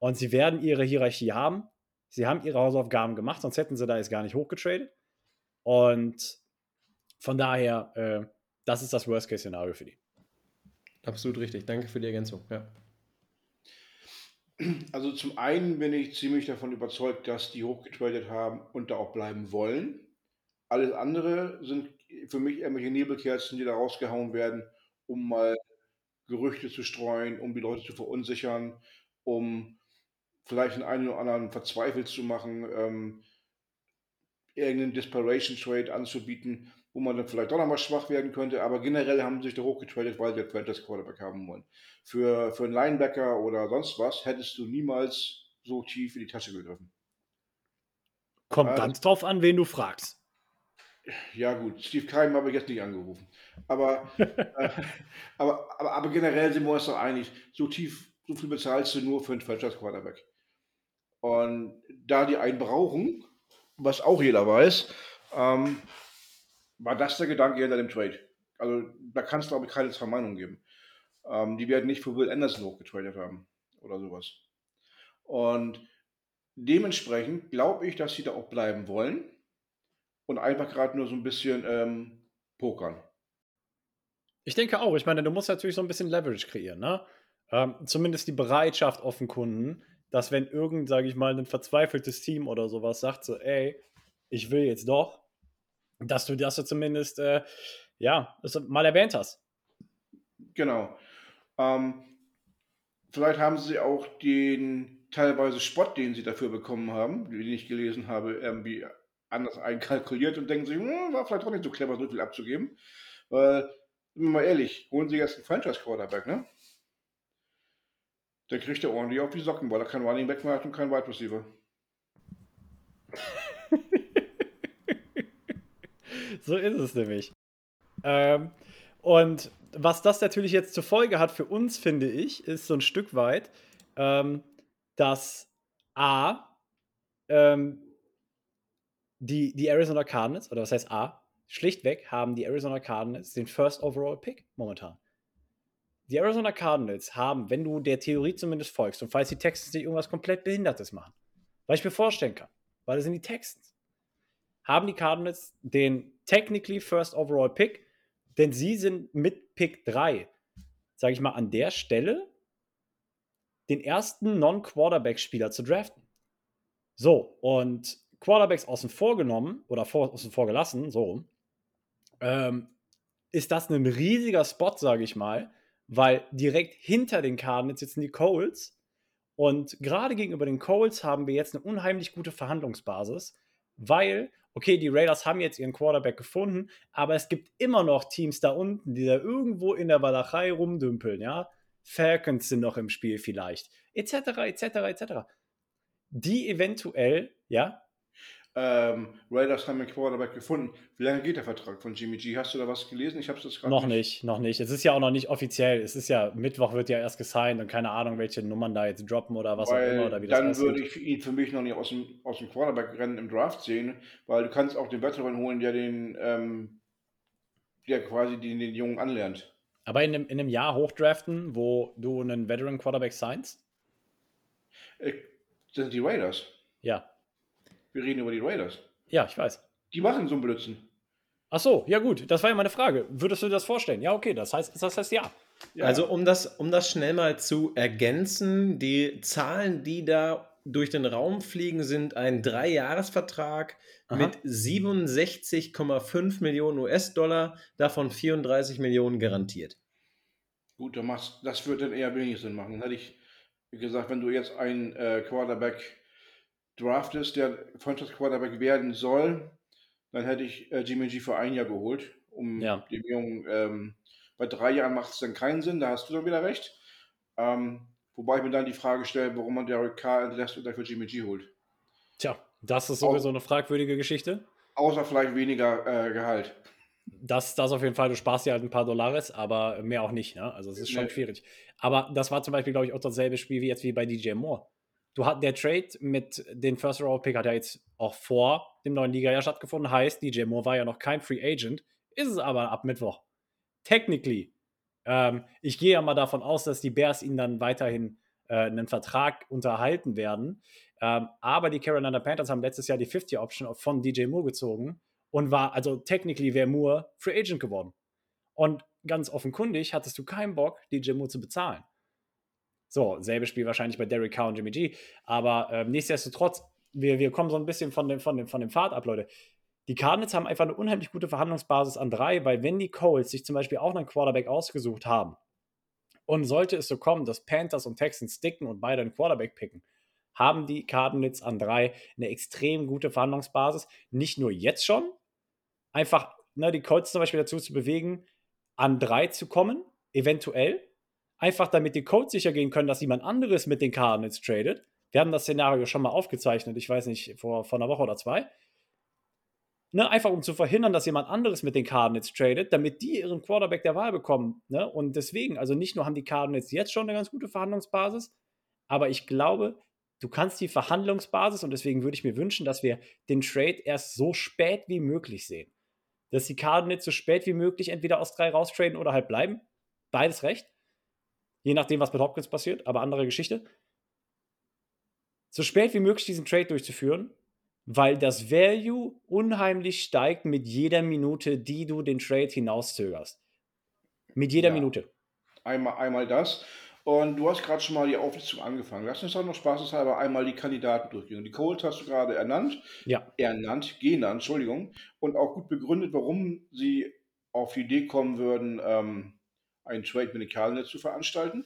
Und sie werden ihre Hierarchie haben. Sie haben ihre Hausaufgaben gemacht, sonst hätten sie da jetzt gar nicht hochgetradet. Und von daher, äh, das ist das Worst-Case-Szenario für die. Absolut richtig. Danke für die Ergänzung. Ja. Also zum einen bin ich ziemlich davon überzeugt, dass die hochgetradet haben und da auch bleiben wollen. Alles andere sind für mich irgendwelche Nebelkerzen, die da rausgehauen werden, um mal Gerüchte zu streuen, um die Leute zu verunsichern, um vielleicht den einen oder anderen verzweifelt zu machen, ähm, irgendeinen Desperation Trade anzubieten, wo man dann vielleicht doch nochmal schwach werden könnte. Aber generell haben sie sich da hochgetradet, weil sie einen Franchise Quarterback haben wollen. Für, für einen Linebacker oder sonst was hättest du niemals so tief in die Tasche gegriffen. Kommt Also- ganz drauf an, wen du fragst. Ja, gut, Steve Keim habe ich jetzt nicht angerufen. Aber, äh, aber, aber, aber generell sind wir uns doch einig, so tief, so viel bezahlst du nur für einen Franchise Quarterback. Und da die einen brauchen, was auch jeder weiß, ähm, war das der Gedanke hinter dem Trade. Also da kann es, glaube ich, keine zwei Meinungen geben. Ähm, die werden nicht für Will Anderson hochgetradet haben oder sowas. Und dementsprechend glaube ich, dass sie da auch bleiben wollen und einfach gerade nur so ein bisschen ähm, pokern. Ich denke auch. Ich meine, du musst natürlich so ein bisschen Leverage kreieren, ne? Ähm, zumindest die Bereitschaft offenkunden, dass wenn irgend, sage ich mal, ein verzweifeltes Team oder sowas sagt, so, ey, ich will jetzt doch, dass du das zumindest, äh, ja, mal erwähnt hast. Genau. Ähm, vielleicht haben sie auch den teilweise Spott, den sie dafür bekommen haben, den ich gelesen habe, irgendwie anders einkalkuliert und denken sich, hm, war vielleicht auch nicht so clever, so viel abzugeben. Weil, sind wir mal ehrlich, holen sie jetzt einen Franchise-Quarterback, ne? Der kriegt er ordentlich auf die Socken, weil er kein Running Back hat und kein Wide Receiver. So ist es nämlich. Ähm, und was das natürlich jetzt zur Folge hat für uns, finde ich, ist so ein Stück weit, ähm, dass A, ähm, die, die Arizona Cardinals, oder was heißt A, schlichtweg haben die Arizona Cardinals den First Overall Pick momentan. Die Arizona Cardinals haben, wenn du der Theorie zumindest folgst, und falls die Texans nicht irgendwas komplett Behindertes machen, was ich mir vorstellen kann, weil das sind die Texans, haben die Cardinals den technically First Overall Pick, denn sie sind mit Pick 3, sage ich mal, an der Stelle den ersten Non-Quarterback-Spieler zu draften. So, und Quarterbacks außen vor genommen oder vor, außen vor gelassen, so, ähm, ist das ein riesiger Spot, sage ich mal, weil direkt hinter den Cardinals sitzen die Coles und gerade gegenüber den Coles haben wir jetzt eine unheimlich gute Verhandlungsbasis, weil, okay, die Raiders haben jetzt ihren Quarterback gefunden, aber es gibt immer noch Teams da unten, die da irgendwo in der Walachei rumdümpeln, ja. Falcons sind noch im Spiel vielleicht, etc., etc., etc. Die eventuell, ja, Ähm, Raiders haben einen Quarterback gefunden. Wie lange geht der Vertrag von Jimmy G? Hast du da was gelesen? Ich habe das gerade Noch nicht, noch nicht. Es ist ja auch noch nicht offiziell. Es ist ja, Mittwoch wird ja erst gesigned und keine Ahnung, welche Nummern da jetzt droppen oder was auch Weil immer oder wie das dann aussieht. würde ich ihn für mich noch nicht aus dem, aus dem Quarterback-Rennen im Draft sehen, weil du kannst auch den Veteran holen, der den, ähm, der quasi den, den Jungen anlernt. Aber in einem, in einem Jahr hochdraften, wo du einen Veteran Quarterback signst? Äh, das sind die Raiders. Ja. Wir reden über die Raiders. Ja, ich weiß. Die machen so einen Blödsinn. Ach so, ja gut, das war ja meine Frage. Würdest du das vorstellen? Ja, okay, das heißt, das heißt ja. Ja. Also um das, um das schnell mal zu ergänzen, die Zahlen, die da durch den Raum fliegen, sind ein Dreijahresvertrag Aha. mit 67,5 Millionen US-Dollar, davon 34 Millionen garantiert. Gut, dann machst, das würde dann eher wenig Sinn machen. Dann hätte ich gesagt, wenn du jetzt einen äh, Quarterback draftest, der Franchise Quarterback werden soll, dann hätte ich äh, Jimmy G für ein Jahr geholt, um Ja. dem Jungen, ähm, bei drei Jahren macht es dann keinen Sinn, da hast du dann wieder recht. Ähm, wobei ich mir dann die Frage stelle, warum man Derek Carr entlässt und dafür Jimmy G holt. Tja, das ist sowieso eine fragwürdige Geschichte. Außer vielleicht weniger äh, Gehalt. Das, das auf jeden Fall, du sparst dir halt ein paar Dollares, aber mehr auch nicht. Ne? Also es ist schon Nee. schwierig. Aber das war zum Beispiel, glaube ich, auch dasselbe Spiel wie jetzt wie bei DJ Moore. Du hat, der Trade mit den First Round Pick hat ja jetzt auch vor dem neuen Liga ja stattgefunden. Heißt, DJ Moore war ja noch kein Free Agent, ist es aber ab Mittwoch. Technically. Ähm, ich gehe ja mal davon aus, dass die Bears ihn dann weiterhin äh, einen Vertrag unterhalten werden. Ähm, aber die Carolina Panthers haben letztes Jahr die 50 Option von DJ Moore gezogen und war, also technically wäre Moore Free Agent geworden. Und ganz offenkundig hattest du keinen Bock, DJ Moore zu bezahlen. So, selbe Spiel wahrscheinlich bei Derek Carr und Jimmy G. Aber äh, nichtsdestotrotz, wir, wir kommen so ein bisschen von dem, von, dem, von dem Pfad ab, Leute. Die Cardinals haben einfach eine unheimlich gute Verhandlungsbasis an drei, weil wenn die Colts sich zum Beispiel auch einen Quarterback ausgesucht haben und sollte es so kommen, dass Panthers und Texans sticken und beide einen Quarterback picken, haben die Cardinals an drei eine extrem gute Verhandlungsbasis. Nicht nur jetzt schon, einfach ne, die Colts zum Beispiel dazu zu bewegen, an drei zu kommen, eventuell. Einfach damit die Colts sicher gehen können, dass jemand anderes mit den Cardinals tradet. Wir haben das Szenario schon mal aufgezeichnet, ich weiß nicht, vor, vor einer Woche oder zwei. Ne, einfach um zu verhindern, dass jemand anderes mit den Cardinals tradet, damit die ihren Quarterback der Wahl bekommen. Ne? Und deswegen, also nicht nur haben die Cardinals jetzt schon eine ganz gute Verhandlungsbasis, aber ich glaube, du kannst die Verhandlungsbasis und deswegen würde ich mir wünschen, dass wir den Trade erst so spät wie möglich sehen. Dass die Cardinals so spät wie möglich entweder aus drei raustraden oder halt bleiben. Beides recht. Je nachdem, was mit Hopkins passiert, aber andere Geschichte. So spät wie möglich diesen Trade durchzuführen, weil das Value unheimlich steigt mit jeder Minute, die du den Trade hinauszögerst. Mit jeder Ja. Minute. Einmal, einmal das. Und du hast gerade schon mal die Auflistung angefangen. Lass uns doch noch spaßeshalber einmal die Kandidaten durchgehen. Die Colts hast du gerade ernannt, Ja. ernannt, genannt, Entschuldigung, und auch gut begründet, warum sie auf die Idee kommen würden, ähm, einen Trade mit den Cardinals zu veranstalten.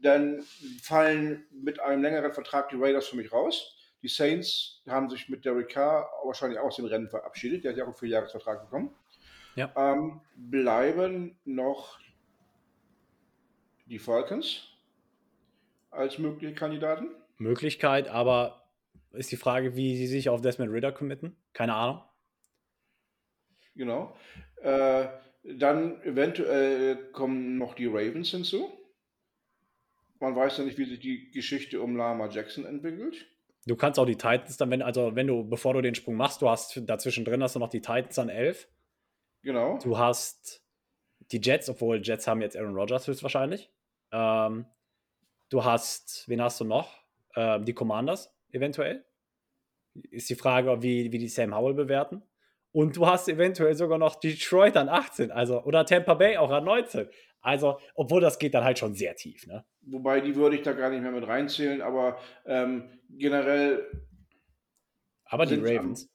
Dann fallen mit einem längeren Vertrag die Raiders für mich raus. Die Saints haben sich mit Derek Carr wahrscheinlich auch aus den Rennen verabschiedet. Der hat ja auch einen Vierjahresvertrag bekommen. Ja. Ähm, bleiben noch die Falcons als mögliche Kandidaten. Möglichkeit, aber ist die Frage, wie sie sich auf Desmond Ritter committen? Keine Ahnung. Genau. Äh, dann eventuell kommen noch die Ravens hinzu. Man weiß ja nicht, wie sich die Geschichte um Lama Jackson entwickelt. Du kannst auch die Titans dann, wenn, also wenn du, bevor du den Sprung machst, du hast dazwischen drin hast du noch die Titans an 11. Genau. Du hast die Jets, obwohl Jets haben jetzt Aaron Rodgers höchstwahrscheinlich. Ähm, du hast, wen hast du noch? Ähm, die Commanders eventuell. Ist die Frage, wie, wie die Sam Howell bewerten. Und du hast eventuell sogar noch Detroit an 18, also oder Tampa Bay auch an 19. Also, obwohl das geht dann halt schon sehr tief, ne? Wobei die würde ich da gar nicht mehr mit reinzählen, aber ähm, generell Aber die Ravens.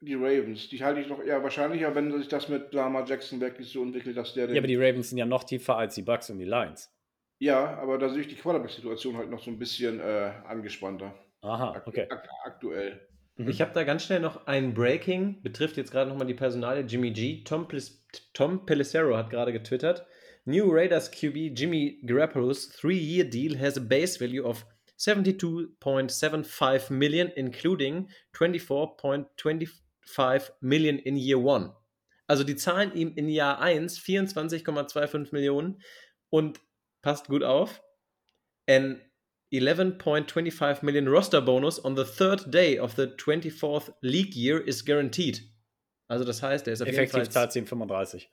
die Ravens, die halte ich noch eher wahrscheinlicher, wenn sich das mit Lama Jackson wirklich so entwickelt, dass der Ja, aber die Ravens sind ja noch tiefer als die Bucks und die Lions. ja, aber da sehe ich die Quarterback-Situation halt noch so ein bisschen äh, angespannter. Aha, okay. ak aktuell. Mhm. Ich habe da ganz schnell noch ein Breaking, betrifft jetzt gerade nochmal die Personalie Jimmy G. Tom, Plis Tom Pelissero hat gerade getwittert. New Raiders QB Jimmy Garoppolo's three-year deal has a base value of 72.75 million, including 24.25 million in year one. Also die zahlen ihm in Jahr 1 24,25 Millionen und passt gut auf. An 11.25 million roster bonus on the third day of the 24th league year is guaranteed. Also das heißt, er ist auf Effektiv jeden Fall zahlt 10,35.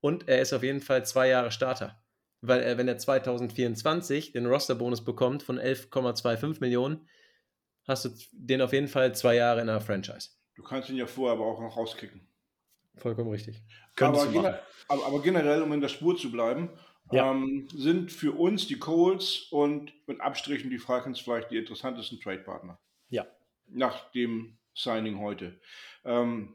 und er ist auf jeden Fall zwei Jahre Starter. Weil er, wenn er 2024 den Roster-Bonus bekommt von 11,25 Millionen, hast du den auf jeden Fall zwei Jahre in einer Franchise. Du kannst ihn ja vorher aber auch noch rauskicken. Vollkommen richtig. Aber, aber generell, um in der Spur zu bleiben, Ja. ähm, sind für uns die Colts und mit Abstrichen die Falcons vielleicht die interessantesten Trade-Partner. Ja. Nach dem Signing heute. Ähm,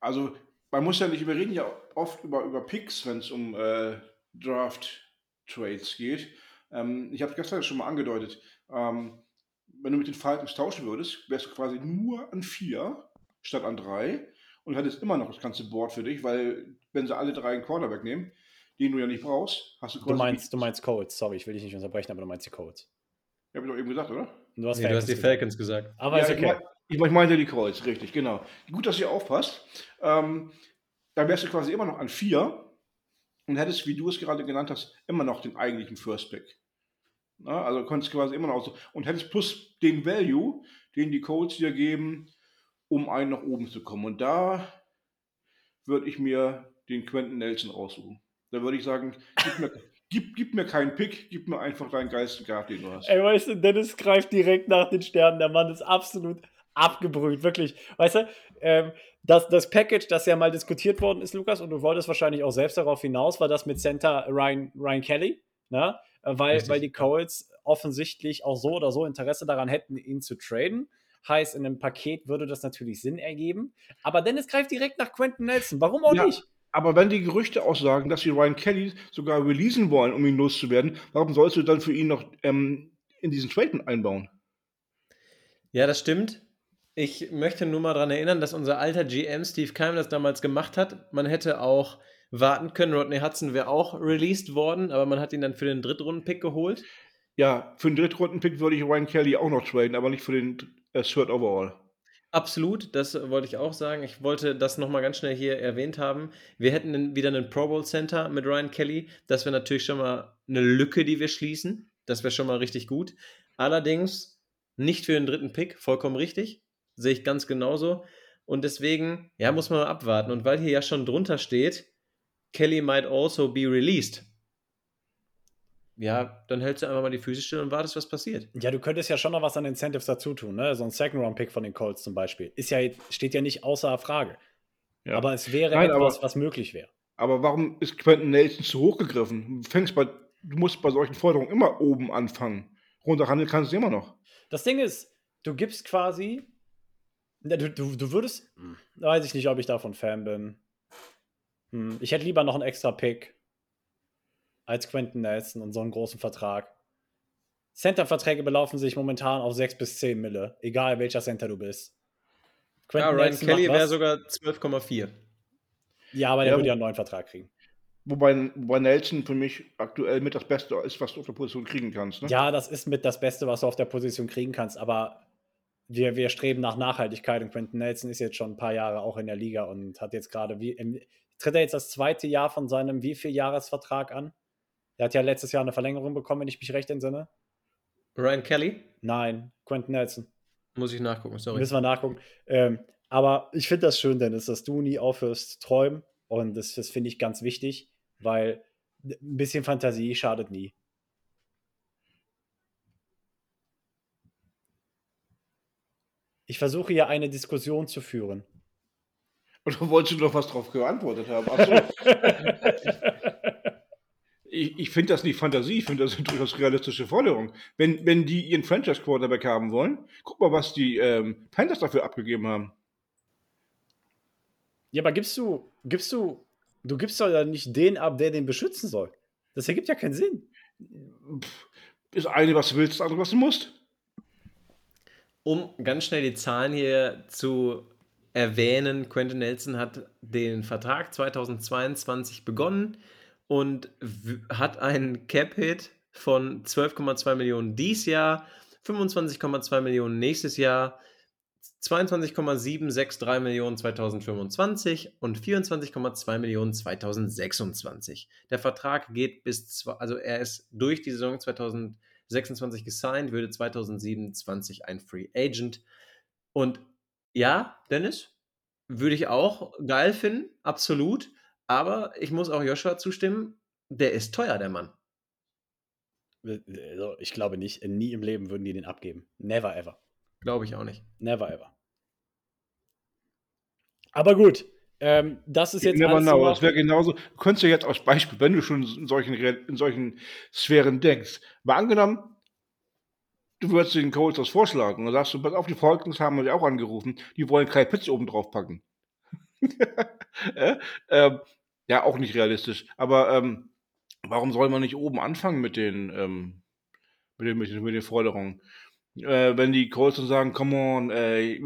also, man muss ja nicht, wir reden ja oft über, über Picks, wenn es um äh, Draft-Trades geht. Ähm, ich habe es gestern schon mal angedeutet. Ähm, wenn du mit den Falcons tauschen würdest, wärst du quasi nur an vier statt an drei und hättest immer noch das ganze Board für dich, weil wenn sie alle drei einen Quarterback nehmen, den du ja nicht brauchst, hast du quasi. Du meinst, du meinst Colts, sorry, ich will dich nicht unterbrechen, aber du meinst die Colts. Ja, hab ich doch eben gesagt, oder? Du hast, Nee, du hast die gesagt. Falcons gesagt. Aber ja, ist ich, okay. mein, ich, ich meinte die Colts, richtig, genau. Gut, dass ihr aufpasst. Ähm, dann wärst du quasi immer noch an vier und hättest, wie du es gerade genannt hast, immer noch den eigentlichen First Pick. Na, also konntest quasi immer noch so und hättest plus den Value, den die Colts dir geben, um einen nach oben zu kommen. Und da würde ich mir den Quentin Nelson raussuchen. Da würde ich sagen, gib mir, gib, gib mir keinen Pick, gib mir einfach deinen geilsten Guard, den du hast. Ey, weißt du, Dennis greift direkt nach den Sternen. Der Mann ist absolut abgebrüht, wirklich. Weißt du, ähm, das, das Package, das ja mal diskutiert worden ist, Lukas, und du wolltest wahrscheinlich auch selbst darauf hinaus, war das mit Center Ryan, Ryan Kelly. ne? Weil, Richtig, weil die. Colts offensichtlich auch so oder so Interesse daran hätten, ihn zu traden. Heißt, in einem Paket würde das natürlich Sinn ergeben. Aber Dennis greift direkt nach Quentin Nelson. Warum auch Ja. nicht? Aber wenn die Gerüchte aussagen, dass sie Ryan Kelly sogar releasen wollen, um ihn loszuwerden, warum sollst du dann für ihn noch ähm, in diesen Trade einbauen? Ja, das stimmt. Ich möchte nur mal daran erinnern, dass unser alter GM Steve Keim das damals gemacht hat. Man hätte auch warten können. Rodney Hudson wäre auch released worden, aber man hat ihn dann für den Drittrunden-Pick geholt. Ja, für den Drittrunden-Pick würde ich Ryan Kelly auch noch traden, aber nicht für den äh, Third Overall. Absolut, das wollte ich auch sagen. Ich wollte das nochmal ganz schnell hier erwähnt haben. Wir hätten wieder einen Pro Bowl Center mit Ryan Kelly. Das wäre natürlich schon mal eine Lücke, die wir schließen. Das wäre schon mal richtig gut. Allerdings nicht für den dritten Pick, vollkommen richtig. Sehe ich ganz genauso. Und deswegen, ja, muss man mal abwarten. Und weil hier ja schon drunter steht, Kelly might also be released. Ja, dann hältst du einfach mal die Füße still und wartest, was passiert. Ja, du könntest ja schon noch was an Incentives dazu tun, ne? So ein Second-Round-Pick von den Colts zum Beispiel. Ist ja, steht ja nicht außer Frage. Ja. Aber es wäre Nein, etwas, aber- was möglich wäre. Aber warum ist Quentin Nelson zu hoch gegriffen? Du, fängst bei, du musst bei solchen Forderungen immer oben anfangen. Runterhandeln kannst du immer noch. Das Ding ist, du gibst quasi. Du, du, du würdest. Hm, Weiß ich nicht, ob ich davon Fan bin. Hm, Ich hätte lieber noch einen extra Pick als Quentin Nelson und so einen großen Vertrag. Center-Verträge belaufen sich momentan auf 6 bis 10 Mille, egal welcher Center du bist. Ja, Quentin Ryan Nelson Kelly wäre sogar 12,4. Ja, aber der Ja, würde ja einen neuen Vertrag kriegen. Wobei, wobei Nelson für mich aktuell mit das Beste ist, was du auf der Position kriegen kannst. Ne? Ja, das ist mit das Beste, was du auf der Position kriegen kannst, aber wir, wir streben nach Nachhaltigkeit und Quentin Nelson ist jetzt schon ein paar Jahre auch in der Liga und hat jetzt gerade, wie, im, tritt er jetzt das zweite Jahr von seinem wie viel Jahresvertrag an? Er hat ja letztes Jahr eine Verlängerung bekommen, wenn ich mich recht entsinne. Ryan Kelly? Nein, Quentin Nelson. Muss ich nachgucken, sorry. Müssen wir nachgucken. Ähm, aber ich finde das schön, Dennis, dass du nie aufhörst zu träumen. Und das, das finde ich ganz wichtig, weil ein bisschen Fantasie schadet nie. Ich versuche hier eine Diskussion zu führen. Oder wolltest du noch was drauf geantwortet haben? Achso, ich, ich finde das nicht Fantasie, ich finde das sind durchaus realistische Forderungen. Wenn, wenn die ihren Franchise-Quarterback haben wollen, guck mal, was die ähm, Panthers dafür abgegeben haben. Ja, aber gibst du, gibst du, du gibst doch ja nicht den ab, der den beschützen soll. Das ergibt ja keinen Sinn. Pff, Das eine, was du willst, das andere, was du musst. Um ganz schnell die Zahlen hier zu erwähnen, Quentin Nelson hat den Vertrag 2022 begonnen und hat einen Cap-Hit von 12,2 Millionen dieses Jahr, 25,2 Millionen nächstes Jahr, 22,763 Millionen 2025 und 24,2 Millionen 2026. Der Vertrag geht bis, also er ist durch die Saison 2026 gesigned, würde 2027 ein Free Agent. Und ja, Dennis, würde ich auch geil finden, absolut. Aber ich muss auch Joshua zustimmen, der ist teuer, der Mann. Also, ich glaube nicht. Nie im Leben würden die den abgeben. Never ever. Glaube ich auch nicht. Never ever. Aber gut. Ähm, das ist jetzt Never alles know. so- Das wäre genauso. Du könntest ja jetzt als Beispiel, wenn du schon in solchen, in solchen Sphären denkst, mal angenommen, du würdest den Colts das vorschlagen und dann sagst du, pass auf, die Falcons haben uns ja auch angerufen, die wollen Kai Pitts oben drauf packen. äh, ähm, ja, auch nicht realistisch. Aber ähm, warum soll man nicht oben anfangen mit den, ähm, mit den, mit den, mit den Forderungen? Äh, wenn die Colts dann sagen, come on, ey,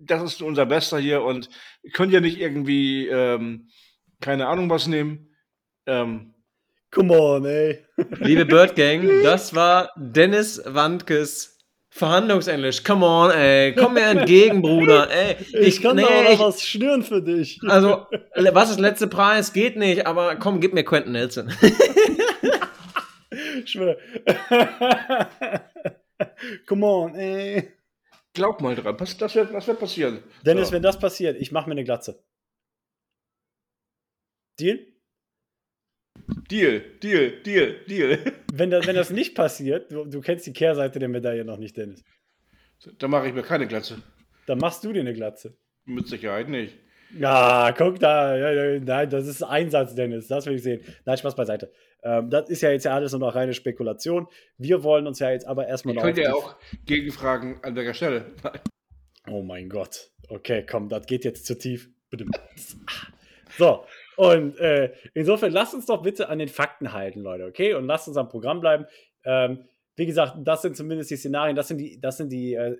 das ist unser Bester hier und ihr könnt ja nicht irgendwie, ähm, keine Ahnung was nehmen. Ähm, Come on, ey. Liebe Bird Gang, das war Dennis Wandkes Verhandlungsenglisch. Come on, ey. Komm mir entgegen, Bruder. Ey, Ich, kann nee, doch noch ich- was schnüren für dich. Also, was ist letzte Preis? Geht nicht, aber komm, gib mir Quentin Nelson. Ich schwöre. Come on, ey. glaub mal dran, was, das, wird, das wird passieren. Dennis, So. wenn das passiert, ich mache mir eine Glatze. Deal? Deal, Deal, Deal, Deal. Wenn das, wenn das nicht passiert, du, du kennst die Kehrseite der Medaille noch nicht, Dennis. Dann mache ich mir keine Glatze. Dann machst du dir eine Glatze. Mit Sicherheit nicht. Ja, guck da. Ja, nein, das ist Einsatz, Dennis. Das will ich sehen. Nein, Spaß beiseite. Ähm, das ist ja jetzt ja alles nur noch reine Spekulation. Wir wollen uns ja jetzt aber erstmal Ich noch. könnte auf ja auch gegenfragen, an welcher Stelle. Oh mein Gott. Okay, komm, das geht jetzt zu tief. Bitte. So, und äh, insofern lasst uns doch bitte an den Fakten halten, Leute, okay? Und lasst uns am Programm bleiben. Ähm, wie gesagt, das sind zumindest die Szenarien, das sind die, das sind die, äh,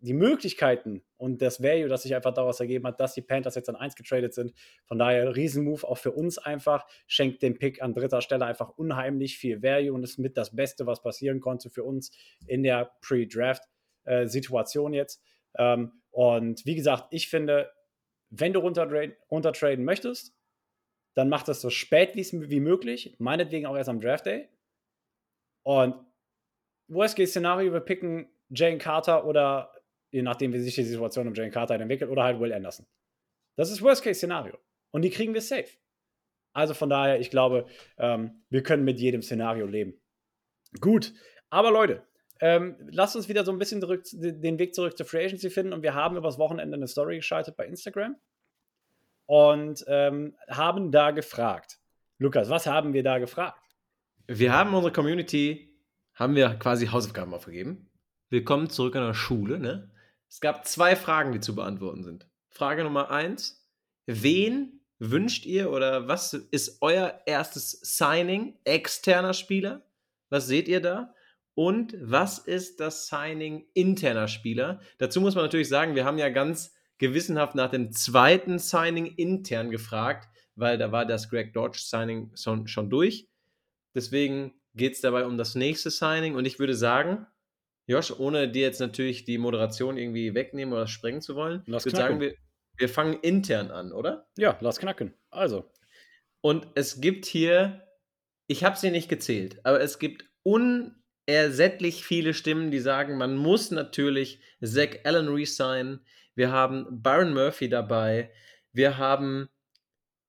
die Möglichkeiten und das Value, das sich einfach daraus ergeben hat, dass die Panthers jetzt an 1 getradet sind. Von daher, Riesenmove auch für uns einfach. Schenkt dem Pick an dritter Stelle einfach unheimlich viel Value und ist mit das Beste, was passieren konnte für uns in der Pre-Draft-Situation jetzt. Ähm, und wie gesagt, ich finde, wenn du runtertraden möchtest, dann mach das so spät wie, wie möglich, meinetwegen auch erst am Draft Day. Und Worst-Case-Szenario, wir picken Jane Carter oder je nachdem, wie sich die Situation um Jane Carter entwickelt, oder halt Will Anderson. Das ist Worst-Case-Szenario. Und die kriegen wir safe. Also von daher, ich glaube, ähm, wir können mit jedem Szenario leben. Gut, aber Leute, ähm, lasst uns wieder so ein bisschen zurück, den Weg zurück zur Free Agency finden. Und wir haben übers Wochenende eine Story geschaltet bei Instagram und ähm, haben da gefragt. Lukas, was haben wir da gefragt? Wir haben unsere Community, haben wir quasi Hausaufgaben aufgegeben. Willkommen zurück an der Schule. Ne? Es gab zwei Fragen, die zu beantworten sind. Frage Nummer eins: Wen wünscht ihr oder was ist euer erstes Signing externer Spieler? Was seht ihr da? Und was ist das Signing interner Spieler? Dazu muss man natürlich sagen, wir haben ja ganz gewissenhaft nach dem zweiten Signing intern gefragt, weil da war das Greg Dodge Signing schon, schon durch. Deswegen geht es dabei um das nächste Signing und ich würde sagen, Josh, ohne dir jetzt natürlich die Moderation irgendwie wegnehmen oder sprengen zu wollen, Lass ich würde sagen, wir, wir fangen intern an, oder? Ja, lass knacken. Also, Und es gibt hier, ich habe sie nicht gezählt, aber es gibt unersättlich viele Stimmen, die sagen, man muss natürlich Zach Allen resignen. Wir haben Byron Murphy dabei. Wir haben,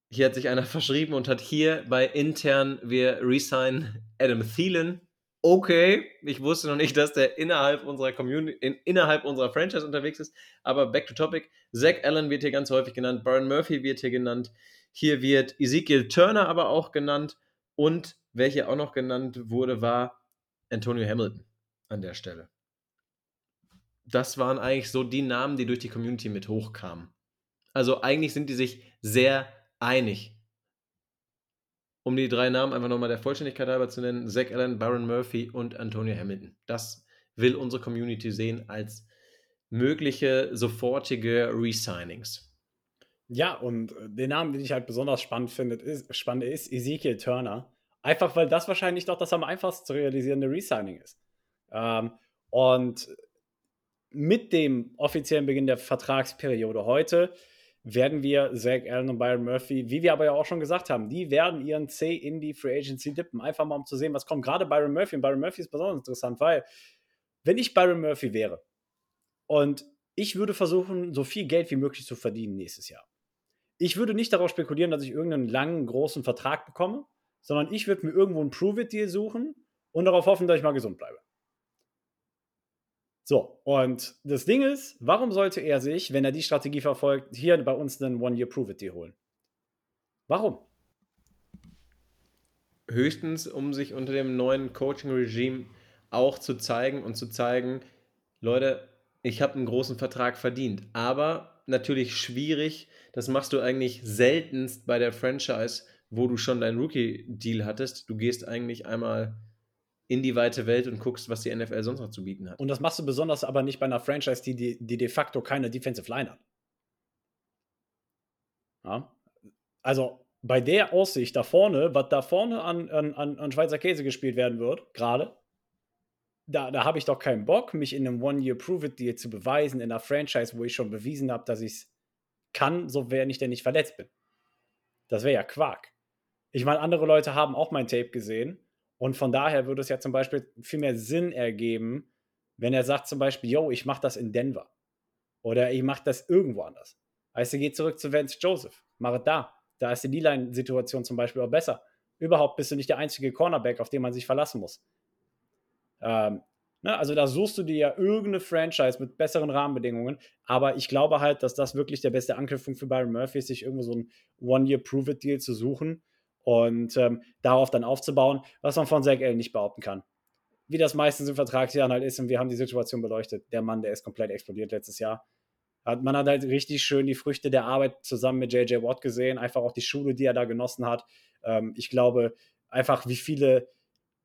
hier hat sich einer verschrieben und hat hier bei intern, wir resignen Adam Thielen. Okay, ich wusste noch nicht, dass der innerhalb unserer Community, in, innerhalb unserer Franchise unterwegs ist. Aber back to topic. Zach Allen wird hier ganz häufig genannt. Byron Murphy wird hier genannt. Hier wird Ezekiel Turner aber auch genannt. Und hier auch noch genannt wurde, war Antonio Hamilton an der Stelle. Das waren eigentlich so die Namen, die durch die Community mit hochkamen. Also eigentlich sind die sich sehr einig. Um die drei Namen einfach nochmal der Vollständigkeit halber zu nennen: Zach Allen, Baron Murphy und Antonio Hamilton. Das will unsere Community sehen als mögliche sofortige Resignings. ja, und äh, den Namen, den ich halt besonders spannend finde, ist, spannend ist Ezekiel Turner. Einfach weil das wahrscheinlich doch das am einfachsten zu realisierende Resigning ist. Ähm, und mit dem offiziellen Beginn der Vertragsperiode heute werden wir Zach Allen und Byron Murphy, wie wir aber ja auch schon gesagt haben, die werden ihren C in die Free Agency dippen. Einfach mal um zu sehen, was kommt. Gerade Byron Murphy. Und Byron Murphy ist besonders interessant, weil wenn ich Byron Murphy wäre und ich würde versuchen, so viel Geld wie möglich zu verdienen nächstes Jahr. Ich würde nicht darauf spekulieren, dass ich irgendeinen langen, großen Vertrag bekomme, sondern ich würde mir irgendwo einen Prove-It-Deal suchen und darauf hoffen, dass ich mal gesund bleibe. So, und das Ding ist, warum sollte er sich, wenn er die Strategie verfolgt, hier bei uns einen One-Year-Prove-It-Deal holen? Warum? Höchstens, um sich unter dem neuen Coaching-Regime auch zu zeigen und zu zeigen, Leute, ich habe einen großen Vertrag verdient. Aber natürlich schwierig, das machst du eigentlich seltenst bei der Franchise, wo du schon deinen Rookie-Deal hattest. Du gehst eigentlich einmal in die weite Welt und guckst, was die NFL sonst noch zu bieten hat. Und das machst du besonders aber nicht bei einer Franchise, die, die, die de facto keine Defensive Line hat. Ja? Also bei der Aussicht da vorne, was da vorne an, an, an Schweizer Käse gespielt werden wird, gerade, da, da habe ich doch keinen Bock, mich in einem One-Year-Prove-It-Deal zu beweisen, in einer Franchise, wo ich schon bewiesen habe, dass ich es kann, so wenn ich denn nicht verletzt bin. Das wäre ja Quark. Ich meine, andere Leute haben auch mein Tape gesehen und von daher würde es ja zum Beispiel viel mehr Sinn ergeben, wenn er sagt zum Beispiel, yo, ich mache das in Denver. Oder ich mache das irgendwo anders. Heißt, er geht zurück zu Vance Joseph. Mach es da. Da ist die D-Line-Situation zum Beispiel auch besser. Überhaupt bist du nicht der einzige Cornerback, auf den man sich verlassen muss. Ähm, Ne? Also da suchst du dir ja irgendeine Franchise mit besseren Rahmenbedingungen. Aber ich glaube halt, dass das wirklich der beste Anknüpfung für Byron Murphy ist, sich irgendwo so ein One-Year-Prove-It-Deal zu suchen und ähm, darauf dann aufzubauen, was man von Zach Allen nicht behaupten kann. Wie das meistens in Vertragsjahren halt ist und wir haben die Situation beleuchtet. Der Mann, der ist komplett explodiert letztes Jahr. man hat halt richtig schön die Früchte der Arbeit zusammen mit JJ Watt gesehen, einfach auch die Schule, die er da genossen hat. Ähm, ich glaube einfach, wie viele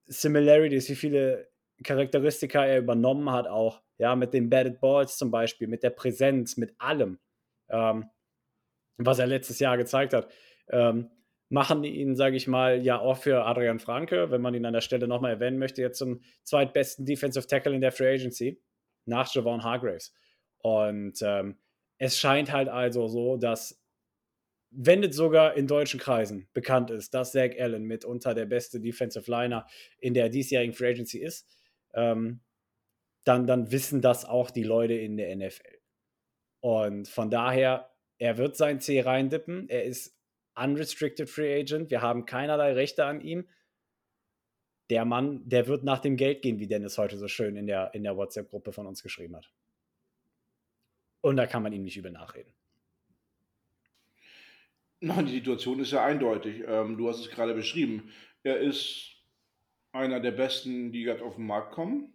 Similarities, wie viele Charakteristika er übernommen hat, auch, ja, mit den Batted Balls zum Beispiel, mit der Präsenz, mit allem, ähm, was er letztes Jahr gezeigt hat, ähm, machen ihn, sage ich mal, ja auch für Adrian Franke, wenn man ihn an der Stelle nochmal erwähnen möchte, jetzt zum zweitbesten Defensive Tackle in der Free Agency, nach Javon Hargraves. Und ähm, es scheint halt also so, dass wenn es sogar in deutschen Kreisen bekannt ist, dass Zach Allen mitunter der beste Defensive Liner in der diesjährigen Free Agency ist, ähm, dann, dann wissen das auch die Leute in der NFL. Und von daher, er wird sein C reindippen. Er ist unrestricted Free Agent. Wir haben keinerlei Rechte an ihm. Der Mann, der wird nach dem Geld gehen, wie Dennis heute so schön in der, in der WhatsApp-Gruppe von uns geschrieben hat. Und da kann man ihm nicht übel nachreden. Nein, die Situation ist ja eindeutig. Ähm, du hast es gerade beschrieben. Er ist einer der besten, die gerade auf den Markt kommen.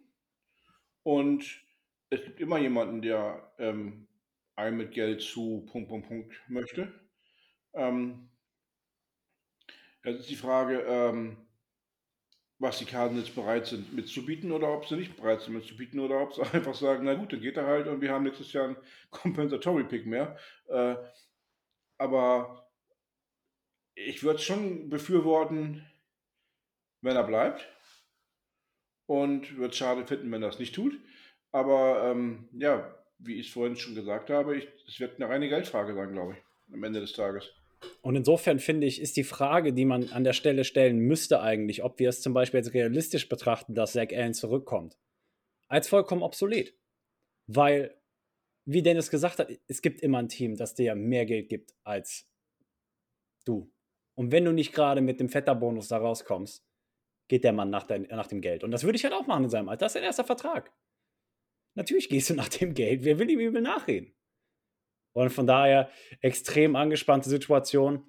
Und es gibt immer jemanden, der ähm, einem mit Geld zu Punkt, Punkt, Punkt möchte. Ähm, jetzt ist die Frage, ähm, was die Cardinals bereit sind mitzubieten oder ob sie nicht bereit sind mitzubieten oder ob sie einfach sagen, na gut, dann geht er halt und wir haben nächstes Jahr einen Compensatory Pick mehr. Äh, aber ich würde es schon befürworten, wenn er bleibt. Und würde es schade finden, wenn er es nicht tut. Aber ähm, ja, wie ich es vorhin schon gesagt habe, es wird eine reine Geldfrage sein, glaube ich, am Ende des Tages. Und insofern finde ich, ist die Frage, die man an der Stelle stellen müsste eigentlich, ob wir es zum Beispiel jetzt realistisch betrachten, dass Zach Allen zurückkommt, als vollkommen obsolet. Weil, wie Dennis gesagt hat, es gibt immer ein Team, das dir mehr Geld gibt als du. Und wenn du nicht gerade mit dem Vetterbonus da rauskommst, geht der Mann nach, dein, nach dem Geld. Und das würde ich halt auch machen in seinem Alter. Das ist sein erster Vertrag. Natürlich gehst du nach dem Geld. Wer will ihm übel nachreden? Und von daher extrem angespannte Situation.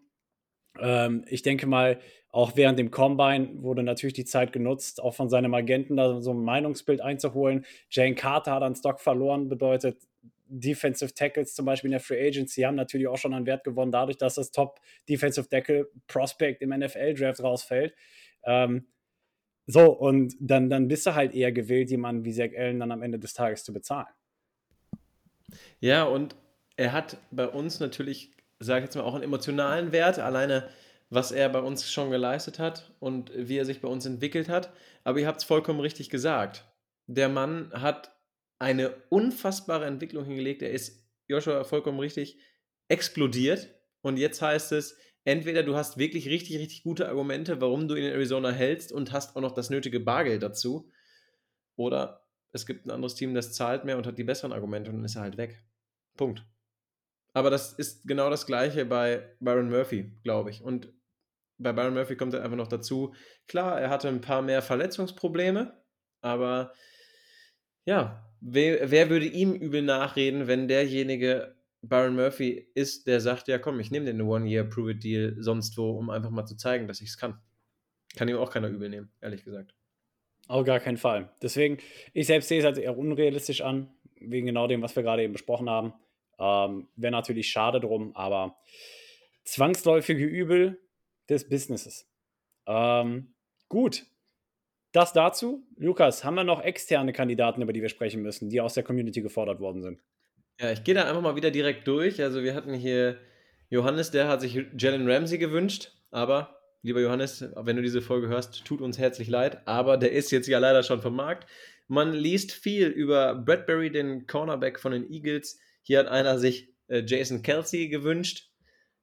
Ähm, ich denke mal, auch während dem Combine wurde natürlich die Zeit genutzt, auch von seinem Agenten da so ein Meinungsbild einzuholen. Jane Carter hat an Stock verloren, bedeutet Defensive Tackles zum Beispiel in der Free Agency haben natürlich auch schon an Wert gewonnen, dadurch, dass das Top Defensive Tackle Prospect im NFL Draft rausfällt. Ähm, so, und dann, dann bist du halt eher gewillt, jemanden wie Zach Allen dann am Ende des Tages zu bezahlen. Ja, und er hat bei uns natürlich, sage ich jetzt mal, auch einen emotionalen Wert, alleine was er bei uns schon geleistet hat und wie er sich bei uns entwickelt hat. Aber ihr habt es vollkommen richtig gesagt. Der Mann hat eine unfassbare Entwicklung hingelegt. Er ist, Joshua, vollkommen richtig, explodiert. Und jetzt heißt es, entweder du hast wirklich richtig, richtig gute Argumente, warum du ihn in Arizona hältst und hast auch noch das nötige Bargeld dazu. Oder es gibt ein anderes Team, das zahlt mehr und hat die besseren Argumente und dann ist er halt weg. Punkt. Aber das ist genau das Gleiche bei Byron Murphy, glaube ich. Und bei Byron Murphy kommt dann einfach noch dazu, klar, er hatte ein paar mehr Verletzungsprobleme, aber ja, wer, wer würde ihm übel nachreden, wenn derjenige Byron Murphy ist, der sagt, ja komm, ich nehme den One-Year-Prove-It-Deal sonst wo, um einfach mal zu zeigen, dass ich es kann. Kann ihm auch keiner übel nehmen, ehrlich gesagt. Auf gar keinen Fall. Deswegen, ich selbst sehe es als eher unrealistisch an, wegen genau dem, was wir gerade eben besprochen haben. Ähm, Wäre natürlich schade drum, aber zwangsläufige Übel des Businesses. Ähm, gut. Das dazu. Lukas, haben wir noch externe Kandidaten, über die wir sprechen müssen, die aus der Community gefordert worden sind? Ja, ich gehe da einfach mal wieder direkt durch. Also wir hatten hier Johannes, der hat sich Jalen Ramsey gewünscht, aber lieber Johannes, wenn du diese Folge hörst, tut uns herzlich leid, aber der ist jetzt ja leider schon vom Markt. Man liest viel über Bradbury, den Cornerback von den Eagles. Hier hat einer sich äh, Jason Kelsey gewünscht.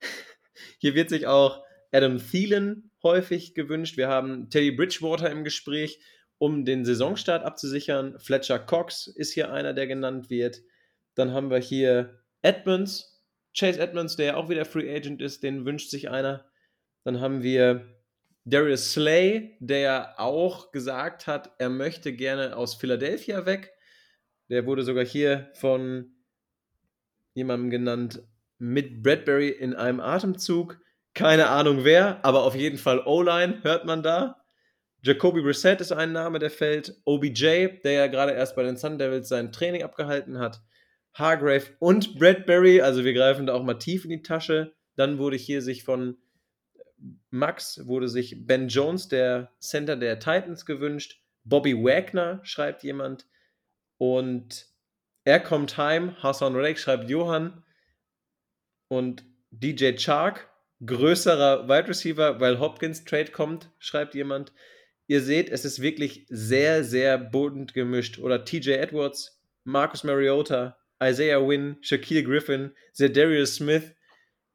Hier wird sich auch Adam Thielen häufig gewünscht. Wir haben Teddy Bridgewater im Gespräch, um den Saisonstart abzusichern. Fletcher Cox ist hier einer, der genannt wird. Dann haben wir hier Edmonds, Chase Edmonds, der ja auch wieder Free Agent ist, den wünscht sich einer. Dann haben wir Darius Slay, der auch gesagt hat, er möchte gerne aus Philadelphia weg. Der wurde sogar hier von jemandem genannt mit Bradbury in einem Atemzug. Keine Ahnung wer, aber auf jeden Fall O-Line hört man da. Jacoby Brissett ist ein Name, der fällt. OBJ, der ja gerade erst bei den Sun Devils sein Training abgehalten hat. Hargrave und Bradbury, also wir greifen da auch mal tief in die Tasche. Dann wurde hier sich von Max, wurde sich Ben Jones, der Center der Titans, gewünscht. Bobby Wagner, schreibt jemand. Und er kommt heim, Hassan Reddick schreibt Johann. Und DJ Chark, größerer Wide Receiver, weil Hopkins Trade kommt, schreibt jemand. Ihr seht, es ist wirklich sehr, sehr bunt gemischt. Oder TJ Edwards, Marcus Mariota, Isaiah Wynn, Shaquille Griffin, Zedarius Smith.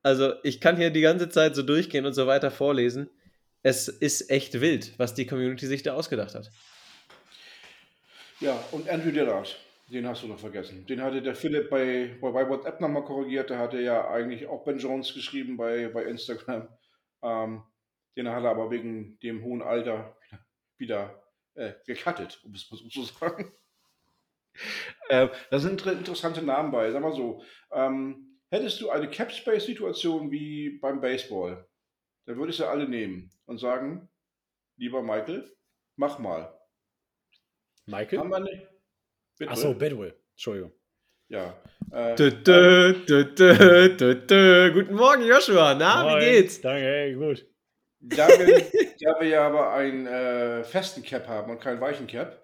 Also ich kann hier die ganze Zeit so durchgehen und so weiter vorlesen. Es ist echt wild, was die Community sich da ausgedacht hat. Ja, und Andrew Dillard, den hast du noch vergessen. Den hatte der Philipp bei, bei, bei WhatsApp nochmal korrigiert. Der hatte ja eigentlich auch Ben Jones geschrieben bei, bei Instagram. Ähm, den hat er aber wegen dem hohen Alter wieder äh, gecuttet, um es mal so zu sagen. äh, da sind interessante Namen bei. Sag mal so, ähm, hättest du eine Cap-Space-Situation wie beim Baseball, dann würde ich sie alle nehmen und sagen, lieber Michael, mach mal. Michael? Haben wir nicht? Achso, Bedwell. Entschuldigung. Ja. Äh, Dö, dö, dö, dö. Guten Morgen, Joshua. Na, Moin. wie geht's? Danke, hey, gut. Da wir, da wir ja aber einen äh, festen Cap haben und keinen weichen Cap,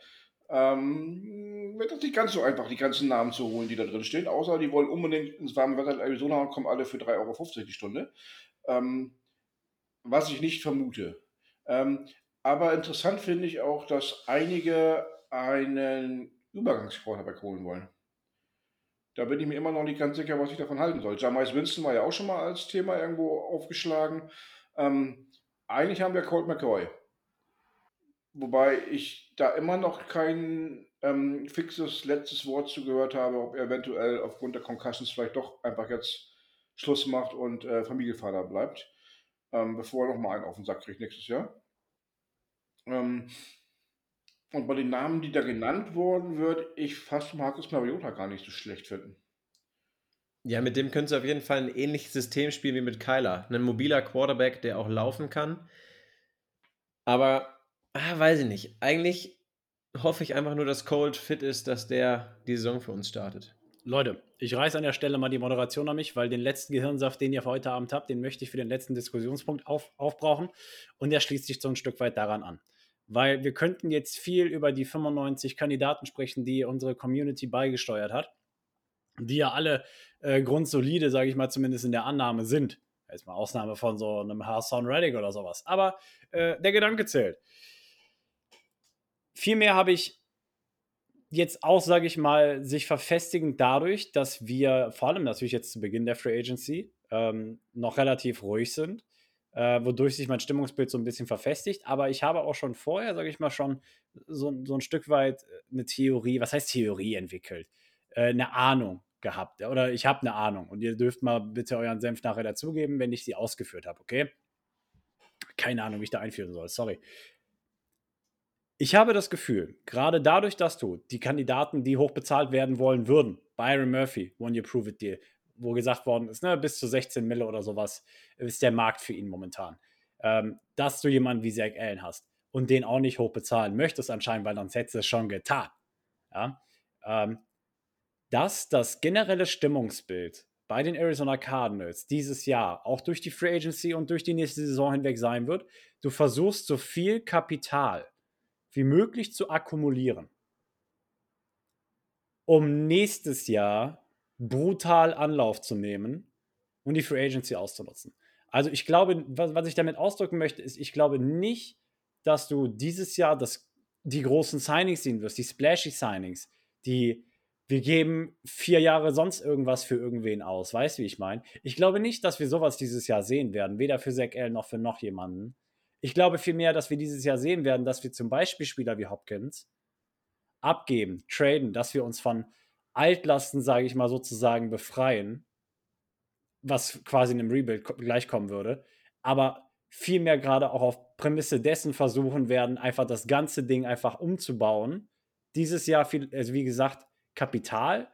ähm, wird das nicht ganz so einfach, die ganzen Namen zu holen, die da drin stehen. Außer die wollen unbedingt ins warme Wetter in Arizona und kommen alle für 3,50 Euro die Stunde. Ähm, was ich nicht vermute. Ähm, aber interessant finde ich auch, dass einige einen Übergangsquarterback holen wollen. Da bin ich mir immer noch nicht ganz sicher, was ich davon halten soll. Jamais Winston war ja auch schon mal als Thema irgendwo aufgeschlagen. Ähm, eigentlich haben wir Colt McCoy. Wobei ich da immer noch kein ähm, fixes letztes Wort zugehört habe, ob er eventuell aufgrund der Concussions vielleicht doch einfach jetzt Schluss macht und äh, Familienvater bleibt, ähm, bevor er nochmal einen auf den Sack kriegt nächstes Jahr. Ähm, und bei den Namen, die da genannt worden, würde ich fast Marcus Mariota gar nicht so schlecht finden. Ja, mit dem könntest du auf jeden Fall ein ähnliches System spielen wie mit Kyler. Ein mobiler Quarterback, der auch laufen kann. Aber, ah, weiß ich nicht. Eigentlich hoffe ich einfach nur, dass Cold fit ist, dass der die Saison für uns startet. Leute, ich reiße an der Stelle mal die Moderation an mich, weil den letzten Gehirnsaft, den ihr für heute Abend habt, den möchte ich für den letzten Diskussionspunkt auf, aufbrauchen. Und der schließt sich so ein Stück weit daran an. Weil wir könnten jetzt viel über die 95 Kandidaten sprechen, die unsere Community beigesteuert hat, die ja alle äh, grundsolide, sage ich mal, zumindest in der Annahme sind. Jetzt mal Ausnahme von so einem Hassan Reddick oder sowas. Aber äh, der Gedanke zählt. Vielmehr habe ich jetzt auch, sage ich mal, sich verfestigen dadurch, dass wir vor allem natürlich jetzt zu Beginn der Free Agency ähm, noch relativ ruhig sind, äh, wodurch sich mein Stimmungsbild so ein bisschen verfestigt. Aber ich habe auch schon vorher, sage ich mal, schon so, so ein Stück weit eine Theorie, was heißt Theorie entwickelt? Äh, eine Ahnung gehabt. Oder ich habe eine Ahnung. Und ihr dürft mal bitte euren Senf nachher dazugeben, wenn ich sie ausgeführt habe, okay? Keine Ahnung, wie ich da einführen soll, sorry. Ich habe das Gefühl, gerade dadurch, dass du die Kandidaten, die hoch bezahlt werden wollen würden, Byron Murphy, One Year Prove It Deal, wo gesagt worden ist, ne, bis zu 16 Mille oder sowas ist der Markt für ihn momentan. Ähm, dass du jemanden wie Zach Allen hast und den auch nicht hoch bezahlen möchtest anscheinend, weil sonst hättest du es schon getan. Ja? Ähm, dass das generelle Stimmungsbild bei den Arizona Cardinals dieses Jahr auch durch die Free Agency und durch die nächste Saison hinweg sein wird, du versuchst so viel Kapital wie möglich zu akkumulieren, um nächstes Jahr brutal Anlauf zu nehmen und die Free Agency auszunutzen. Also ich glaube, was, was ich damit ausdrücken möchte, ist, ich glaube nicht, dass du dieses Jahr das, die großen Signings sehen wirst, die splashy Signings, die wir geben vier Jahre sonst irgendwas für irgendwen aus. Weißt du, wie ich meine? Ich glaube nicht, dass wir sowas dieses Jahr sehen werden, weder für Zach L noch für noch jemanden. Ich glaube vielmehr, dass wir dieses Jahr sehen werden, dass wir zum Beispiel Spieler wie Hopkins abgeben, traden, dass wir uns von Altlasten, sage ich mal sozusagen, befreien, was quasi in einem Rebuild gleichkommen würde. Aber vielmehr gerade auch auf Prämisse dessen versuchen werden, einfach das ganze Ding einfach umzubauen. Dieses Jahr, viel, also wie gesagt, Kapital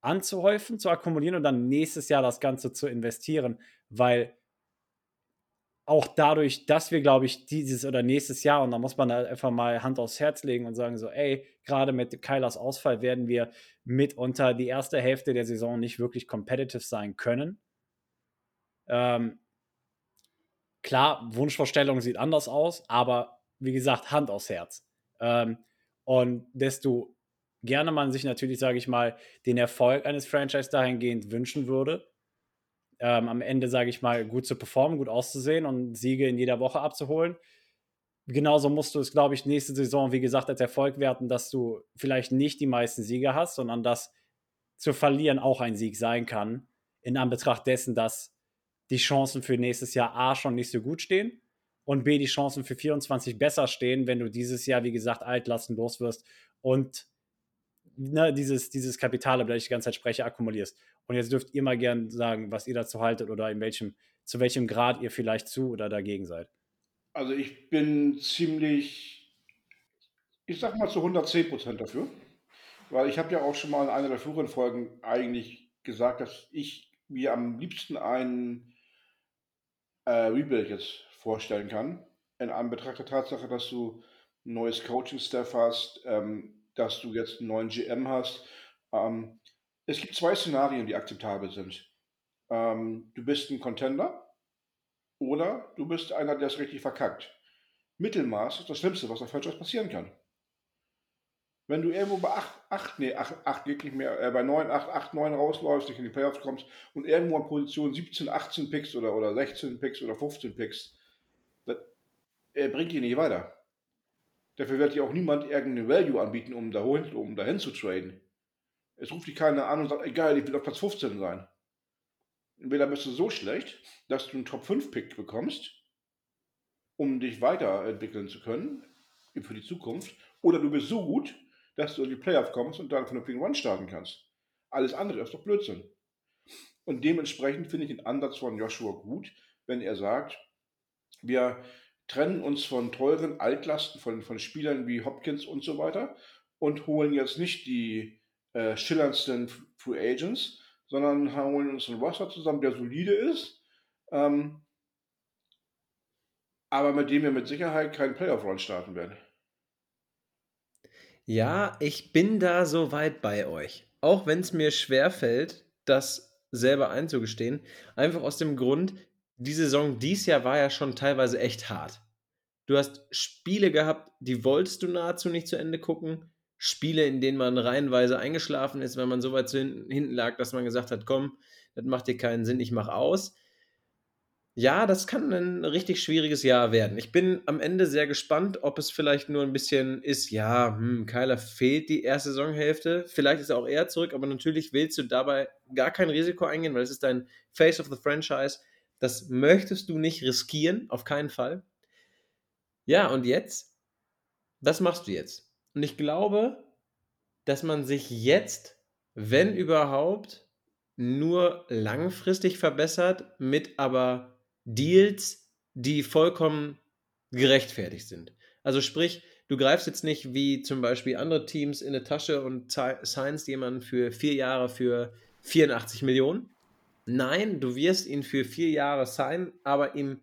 anzuhäufen, zu akkumulieren und dann nächstes Jahr das Ganze zu investieren, weil auch dadurch, dass wir, glaube ich, dieses oder nächstes Jahr, und da muss man halt einfach mal Hand aufs Herz legen und sagen so, ey, gerade mit Kylas Ausfall werden wir mitunter die erste Hälfte der Saison nicht wirklich competitive sein können. Ähm, klar, Wunschvorstellung sieht anders aus, aber wie gesagt, Hand aufs Herz. Ähm, und desto gerne man sich natürlich, sage ich mal, den Erfolg eines Franchise dahingehend wünschen würde, ähm, am Ende, sage ich mal, gut zu performen, gut auszusehen und Siege in jeder Woche abzuholen. Genauso musst du es, glaube ich, nächste Saison, wie gesagt, als Erfolg werten, dass du vielleicht nicht die meisten Siege hast, sondern dass zu verlieren auch ein Sieg sein kann, in Anbetracht dessen, dass die Chancen für nächstes Jahr A schon nicht so gut stehen und B die Chancen für 24 besser stehen, wenn du dieses Jahr, wie gesagt, altlasten los wirst und ne, dieses, dieses Kapital, über das ich die ganze Zeit spreche, akkumulierst. Und jetzt dürft ihr mal gern sagen, was ihr dazu haltet oder in welchem, zu welchem Grad ihr vielleicht zu oder dagegen seid. Also ich bin ziemlich, ich sag mal zu 110 Prozent dafür. Weil ich habe ja auch schon mal in einer der früheren Folgen eigentlich gesagt, dass ich mir am liebsten einen äh, Rebuild jetzt vorstellen kann. In Anbetracht der Tatsache, dass du ein neues Coaching-Staff hast, ähm, dass du jetzt einen neuen GM hast. Ähm, es gibt zwei Szenarien, die akzeptabel sind. Ähm, du bist ein Contender oder du bist einer, der es richtig verkackt. Mittelmaß ist das Schlimmste, was auf Franchise passieren kann. Wenn du irgendwo bei 8, 8 nee, 8, 8 geht mehr, äh, bei 9, 8, 8, 9 rausläufst, nicht in die Playoffs kommst und irgendwo an Position 17, 18 Picks oder, oder 16 Picks oder 15 Picks, das äh, bringt dich nicht weiter. Dafür wird dir auch niemand irgendeine Value anbieten, um dahin, um dahin zu traden. Es ruft dich keiner an und sagt, egal, ich will auf Platz 15 sein. Entweder bist du so schlecht, dass du einen Top 5 Pick bekommst, um dich weiterentwickeln zu können für die Zukunft, oder du bist so gut, dass du in die Playoff kommst und dann von der Ping One starten kannst. Alles andere ist doch Blödsinn. Und dementsprechend finde ich den Ansatz von Joshua gut, wenn er sagt, wir trennen uns von teuren Altlasten, von, von Spielern wie Hopkins und so weiter und holen jetzt nicht die äh, schillerndsten Free Agents, sondern holen uns einen Roster zusammen, der solide ist, ähm, aber mit dem wir mit Sicherheit keinen Playoff-Run starten werden. Ja, ich bin da so weit bei euch. Auch wenn es mir schwerfällt, das selber einzugestehen. Einfach aus dem Grund, die Saison dies Jahr war ja schon teilweise echt hart. Du hast Spiele gehabt, die wolltest du nahezu nicht zu Ende gucken. Spiele, in denen man reihenweise eingeschlafen ist, wenn man so weit hinten lag, dass man gesagt hat, komm, das macht dir keinen Sinn, ich mach aus. Ja, das kann ein richtig schwieriges Jahr werden. Ich bin am Ende sehr gespannt, ob es vielleicht nur ein bisschen ist, ja, hm, Kyler fehlt die erste Saisonhälfte. Vielleicht ist er auch eher zurück, aber natürlich willst du dabei gar kein Risiko eingehen, weil es ist dein Face of the Franchise. Das möchtest du nicht riskieren, auf keinen Fall. Ja, und jetzt? Was machst du jetzt? Und ich glaube, dass man sich jetzt, wenn überhaupt, nur langfristig verbessert, mit aber Deals, die vollkommen gerechtfertigt sind. Also sprich, du greifst jetzt nicht wie zum Beispiel andere Teams in eine Tasche und signst jemanden für vier Jahre für 84 Millionen, Nein, du wirst ihn für vier Jahre sein, aber ihm,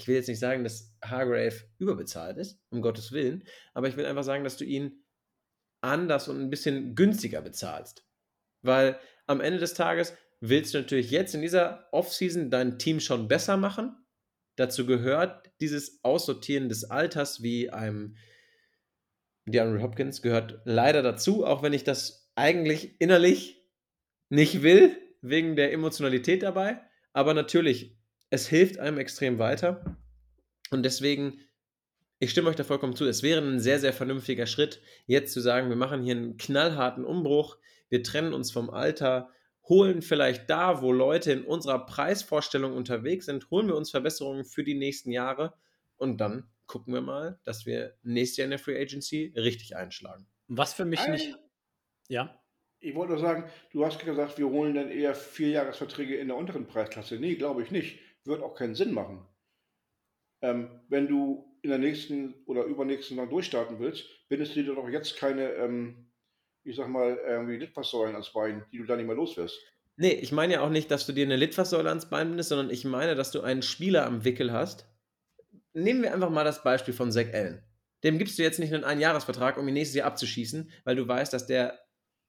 ich will jetzt nicht sagen, dass Hargrave überbezahlt ist, um Gottes Willen, aber ich will einfach sagen, dass du ihn anders und ein bisschen günstiger bezahlst. Weil am Ende des Tages willst du natürlich jetzt in dieser Offseason dein Team schon besser machen. Dazu gehört dieses Aussortieren des Alters wie einem DeAndre Hopkins gehört leider dazu, auch wenn ich das eigentlich innerlich nicht will, wegen der Emotionalität dabei. Aber natürlich, es hilft einem extrem weiter. Und deswegen, ich stimme euch da vollkommen zu. Es wäre ein sehr, sehr vernünftiger Schritt, jetzt zu sagen, wir machen hier einen knallharten Umbruch. Wir trennen uns vom Alter, holen vielleicht da, wo Leute in unserer Preisvorstellung unterwegs sind, holen wir uns Verbesserungen für die nächsten Jahre und dann gucken wir mal, dass wir nächstes Jahr in der Free Agency richtig einschlagen. Was für mich nicht. Ja. Ich wollte nur sagen, du hast gesagt, wir holen dann eher Vierjahresverträge in der unteren Preisklasse. Nee, glaube ich nicht. Wird auch keinen Sinn machen. Ähm, wenn du in der nächsten oder übernächsten Saison durchstarten willst, bindest du dir doch jetzt keine, ähm, ich sag mal, irgendwie Litfaßsäulen ans Bein, die du dann nicht mehr los wirst. Nee, ich meine ja auch nicht, dass du dir eine Litfaßsäule ans Bein bindest, sondern ich meine, dass du einen Spieler am Wickel hast. Nehmen wir einfach mal das Beispiel von Zach Allen. Dem gibst du jetzt nicht einen Einjahresvertrag, um ihn nächstes Jahr abzuschießen, weil du weißt, dass der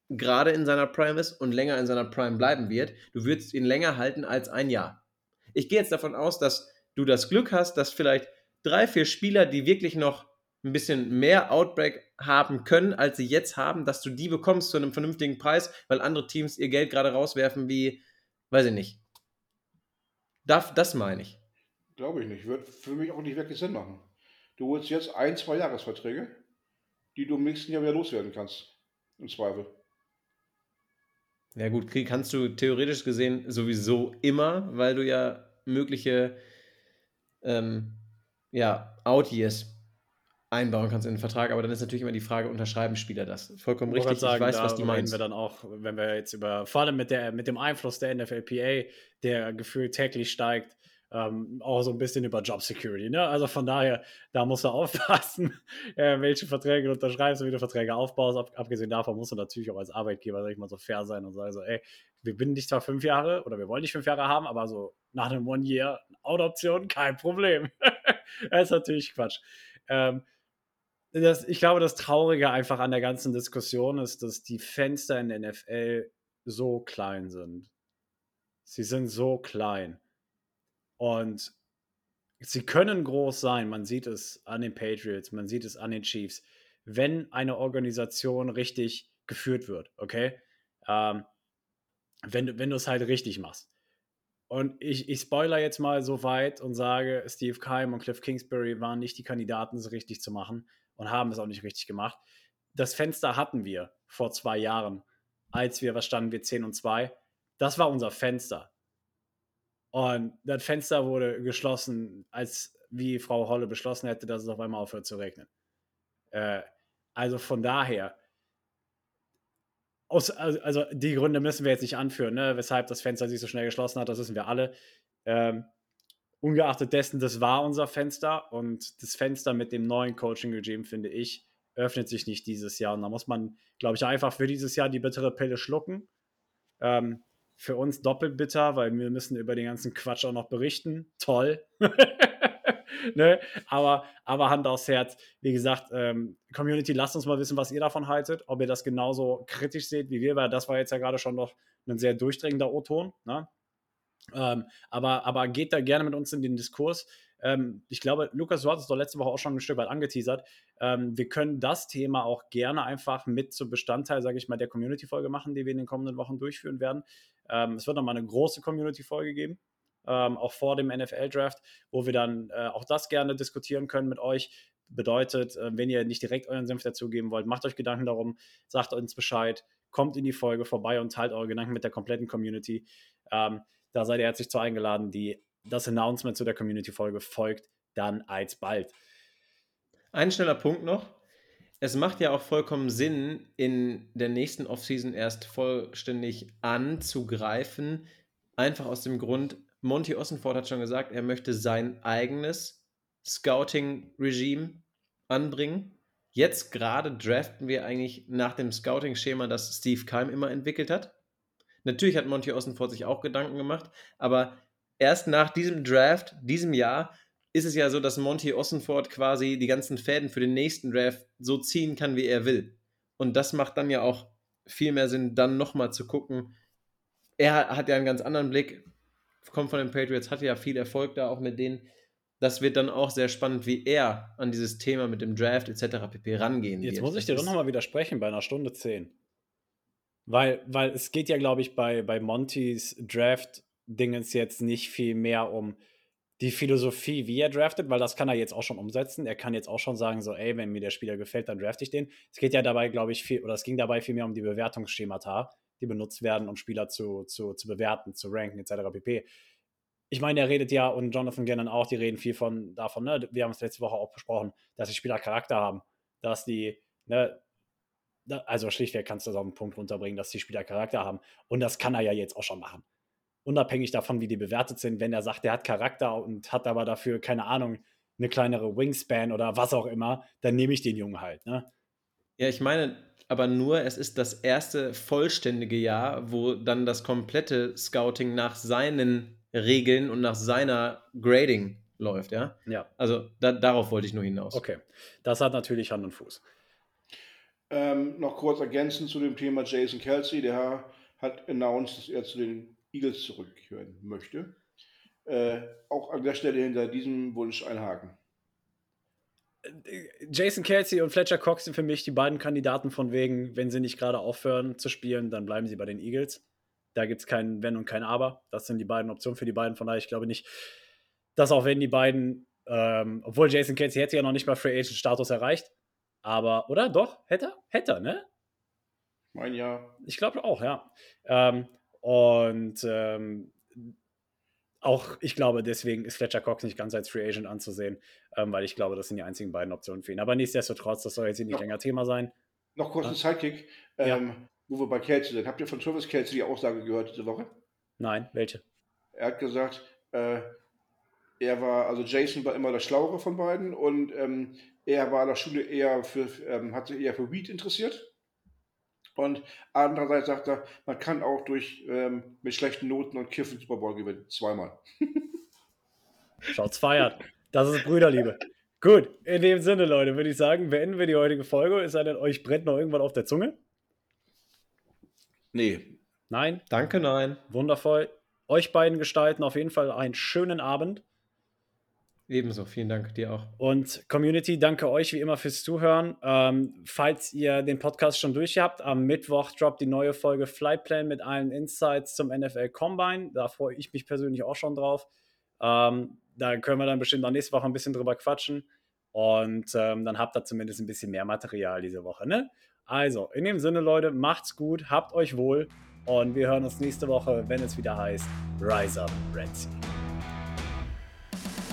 gerade in seiner Prime ist und länger in seiner Prime bleiben wird. Du würdest ihn länger halten als ein Jahr. Ich gehe jetzt davon aus, dass du das Glück hast, dass vielleicht drei, vier Spieler, die wirklich noch ein bisschen mehr Outbreak haben können, als sie jetzt haben, dass du die bekommst zu einem vernünftigen Preis, weil andere Teams ihr Geld gerade rauswerfen wie, weiß ich nicht. Das, das meine ich. Glaube ich nicht. Wird für mich auch nicht wirklich Sinn machen. Du holst jetzt ein, zwei Jahresverträge, die du im nächsten Jahr wieder loswerden kannst. Im Zweifel. Ja gut, Krieg kannst du theoretisch gesehen sowieso immer, weil du ja mögliche ähm, ja, Out-Years einbauen kannst in den Vertrag, aber dann ist natürlich immer die Frage, unterschreiben Spieler das? Vollkommen richtig, sagen, ich weiß, was du meinst. wir dann auch, wenn wir jetzt über, vor allem mit, der, mit dem Einfluss der NFLPA, der gefühlt täglich steigt, ähm, auch so ein bisschen über Job Security. Ne? Also von daher, da musst du aufpassen, äh, welche Verträge du unterschreibst wie du Verträge aufbaust. Ab, abgesehen davon musst du natürlich auch als Arbeitgeber, sag ich mal, so fair sein und sagen so, ey, wir binden dich zwar fünf Jahre oder wir wollen dich fünf Jahre haben, aber so nach einem One-Year Out-Option, kein Problem. das ist natürlich Quatsch. Ähm, das, ich glaube, das Traurige einfach an der ganzen Diskussion ist, dass die Fenster in der NFL so klein sind. Sie sind so klein. Und sie können groß sein. Man sieht es an den Patriots, man sieht es an den Chiefs. Wenn eine Organisation richtig geführt wird, okay? Ähm, wenn, wenn du es halt richtig machst. Und ich, ich spoiler jetzt mal so weit und sage, Steve Keim und Cliff Kingsbury waren nicht die Kandidaten, es richtig zu machen und haben es auch nicht richtig gemacht. Das Fenster hatten wir vor zwei Jahren, als wir, was standen wir, 10 und 2. Das war unser Fenster. Und das Fenster wurde geschlossen, als wie Frau Holle beschlossen hätte, dass es auf einmal aufhört zu regnen. Äh, also von daher, aus, also die Gründe müssen wir jetzt nicht anführen, ne, weshalb das Fenster sich so schnell geschlossen hat, das wissen wir alle. Ähm, ungeachtet dessen, das war unser Fenster und das Fenster mit dem neuen Coaching-Regime, finde ich, öffnet sich nicht dieses Jahr. Und da muss man, glaube ich, einfach für dieses Jahr die bittere Pille schlucken. Ähm, für uns doppelt bitter, weil wir müssen über den ganzen Quatsch auch noch berichten. Toll. ne? aber, aber Hand aufs Herz. Wie gesagt, ähm, Community, lasst uns mal wissen, was ihr davon haltet. Ob ihr das genauso kritisch seht wie wir, weil das war jetzt ja gerade schon noch ein sehr durchdringender O-Ton. Ne? Ähm, aber, aber geht da gerne mit uns in den Diskurs. Ähm, ich glaube, Lukas, du hattest doch letzte Woche auch schon ein Stück weit angeteasert. Ähm, wir können das Thema auch gerne einfach mit zum Bestandteil, sage ich mal, der Community-Folge machen, die wir in den kommenden Wochen durchführen werden. Ähm, es wird nochmal eine große Community-Folge geben. Ähm, auch vor dem NFL-Draft, wo wir dann äh, auch das gerne diskutieren können mit euch. Bedeutet, äh, wenn ihr nicht direkt euren Senf dazugeben wollt, macht euch Gedanken darum, sagt uns Bescheid, kommt in die Folge vorbei und teilt eure Gedanken mit der kompletten Community. Ähm, da seid ihr herzlich zu eingeladen. Die das Announcement zu der Community-Folge folgt dann alsbald. Ein schneller Punkt noch. Es macht ja auch vollkommen Sinn, in der nächsten Offseason erst vollständig anzugreifen. Einfach aus dem Grund, Monty Ossenford hat schon gesagt, er möchte sein eigenes Scouting-Regime anbringen. Jetzt gerade draften wir eigentlich nach dem Scouting-Schema, das Steve Keim immer entwickelt hat. Natürlich hat Monty Ossenford sich auch Gedanken gemacht, aber erst nach diesem Draft, diesem Jahr, ist es ja so, dass Monty Ossenford quasi die ganzen Fäden für den nächsten Draft so ziehen kann, wie er will. Und das macht dann ja auch viel mehr Sinn, dann nochmal zu gucken. Er hat ja einen ganz anderen Blick, kommt von den Patriots, hatte ja viel Erfolg da auch mit denen. Das wird dann auch sehr spannend, wie er an dieses Thema mit dem Draft etc. pp. rangehen Jetzt wird. muss ich dir doch nochmal widersprechen bei einer Stunde 10. Weil, weil es geht ja, glaube ich, bei, bei Montys Draft Dingens jetzt nicht viel mehr um die Philosophie, wie er draftet, weil das kann er jetzt auch schon umsetzen. Er kann jetzt auch schon sagen, so, ey, wenn mir der Spieler gefällt, dann draft ich den. Es geht ja dabei, glaube ich, viel, oder es ging dabei viel mehr um die Bewertungsschemata, die benutzt werden, um Spieler zu, zu, zu bewerten, zu ranken, etc. pp. Ich meine, er redet ja und Jonathan Gannon auch, die reden viel von davon, ne? Wir haben es letzte Woche auch besprochen, dass die Spieler Charakter haben, dass die, ne, also schlichtweg kannst du das auf den Punkt runterbringen, dass die Spieler Charakter haben. Und das kann er ja jetzt auch schon machen. Unabhängig davon, wie die bewertet sind, wenn er sagt, der hat Charakter und hat aber dafür, keine Ahnung, eine kleinere Wingspan oder was auch immer, dann nehme ich den Jungen halt. Ne? Ja, ich meine aber nur, es ist das erste vollständige Jahr, wo dann das komplette Scouting nach seinen Regeln und nach seiner Grading läuft, ja? Ja. Also da, darauf wollte ich nur hinaus. Okay. Das hat natürlich Hand und Fuß. Ähm, noch kurz ergänzend zu dem Thema Jason Kelsey, der hat announced, dass er zu den Eagles zurückkehren möchte. Äh, auch an der Stelle hinter diesem Wunsch ein Haken. Jason Kelsey und Fletcher Cox sind für mich die beiden Kandidaten von wegen, wenn sie nicht gerade aufhören zu spielen, dann bleiben sie bei den Eagles. Da gibt es kein Wenn und kein Aber. Das sind die beiden Optionen für die beiden. Von daher, ich glaube nicht, dass auch wenn die beiden, ähm, obwohl Jason Kelsey hätte ja noch nicht mal Free Agent Status erreicht, aber, oder? Doch? Hätte er? Hätte er, ne? Mein ja. Ich glaube auch, ja. Ähm, und ähm, auch ich glaube, deswegen ist Fletcher Cox nicht ganz als Free Agent anzusehen, ähm, weil ich glaube, das sind die einzigen beiden Optionen für ihn. Aber nichtsdestotrotz, das soll jetzt hier nicht noch, länger Thema sein. Noch kurz ein Sidekick, ähm, ja. wo wir bei Kelsey sind. Habt ihr von Travis Kelsey die Aussage gehört diese Woche? Nein, welche? Er hat gesagt, äh, er war, also Jason war immer der Schlauere von beiden und ähm, er war in der Schule eher für, ähm, hat sich eher für Weed interessiert. Und andererseits sagt er, man kann auch durch ähm, mit schlechten Noten und Kiffen Super Bowl gewinnen. Zweimal. Schaut's feiert. Das ist Brüderliebe. Gut, in dem Sinne, Leute, würde ich sagen, beenden wir die heutige Folge. Es sei denn, euch brennt noch irgendwann auf der Zunge? Nee. Nein? Danke, nein. Wundervoll. Euch beiden gestalten auf jeden Fall einen schönen Abend. Ebenso, vielen Dank dir auch. Und Community, danke euch wie immer fürs Zuhören. Ähm, falls ihr den Podcast schon durch habt, am Mittwoch droppt die neue Folge Flightplan mit allen Insights zum NFL Combine. Da freue ich mich persönlich auch schon drauf. Ähm, da können wir dann bestimmt auch nächste Woche ein bisschen drüber quatschen. Und ähm, dann habt ihr zumindest ein bisschen mehr Material diese Woche. Ne? Also, in dem Sinne, Leute, macht's gut, habt euch wohl und wir hören uns nächste Woche, wenn es wieder heißt Rise Up Red Sea.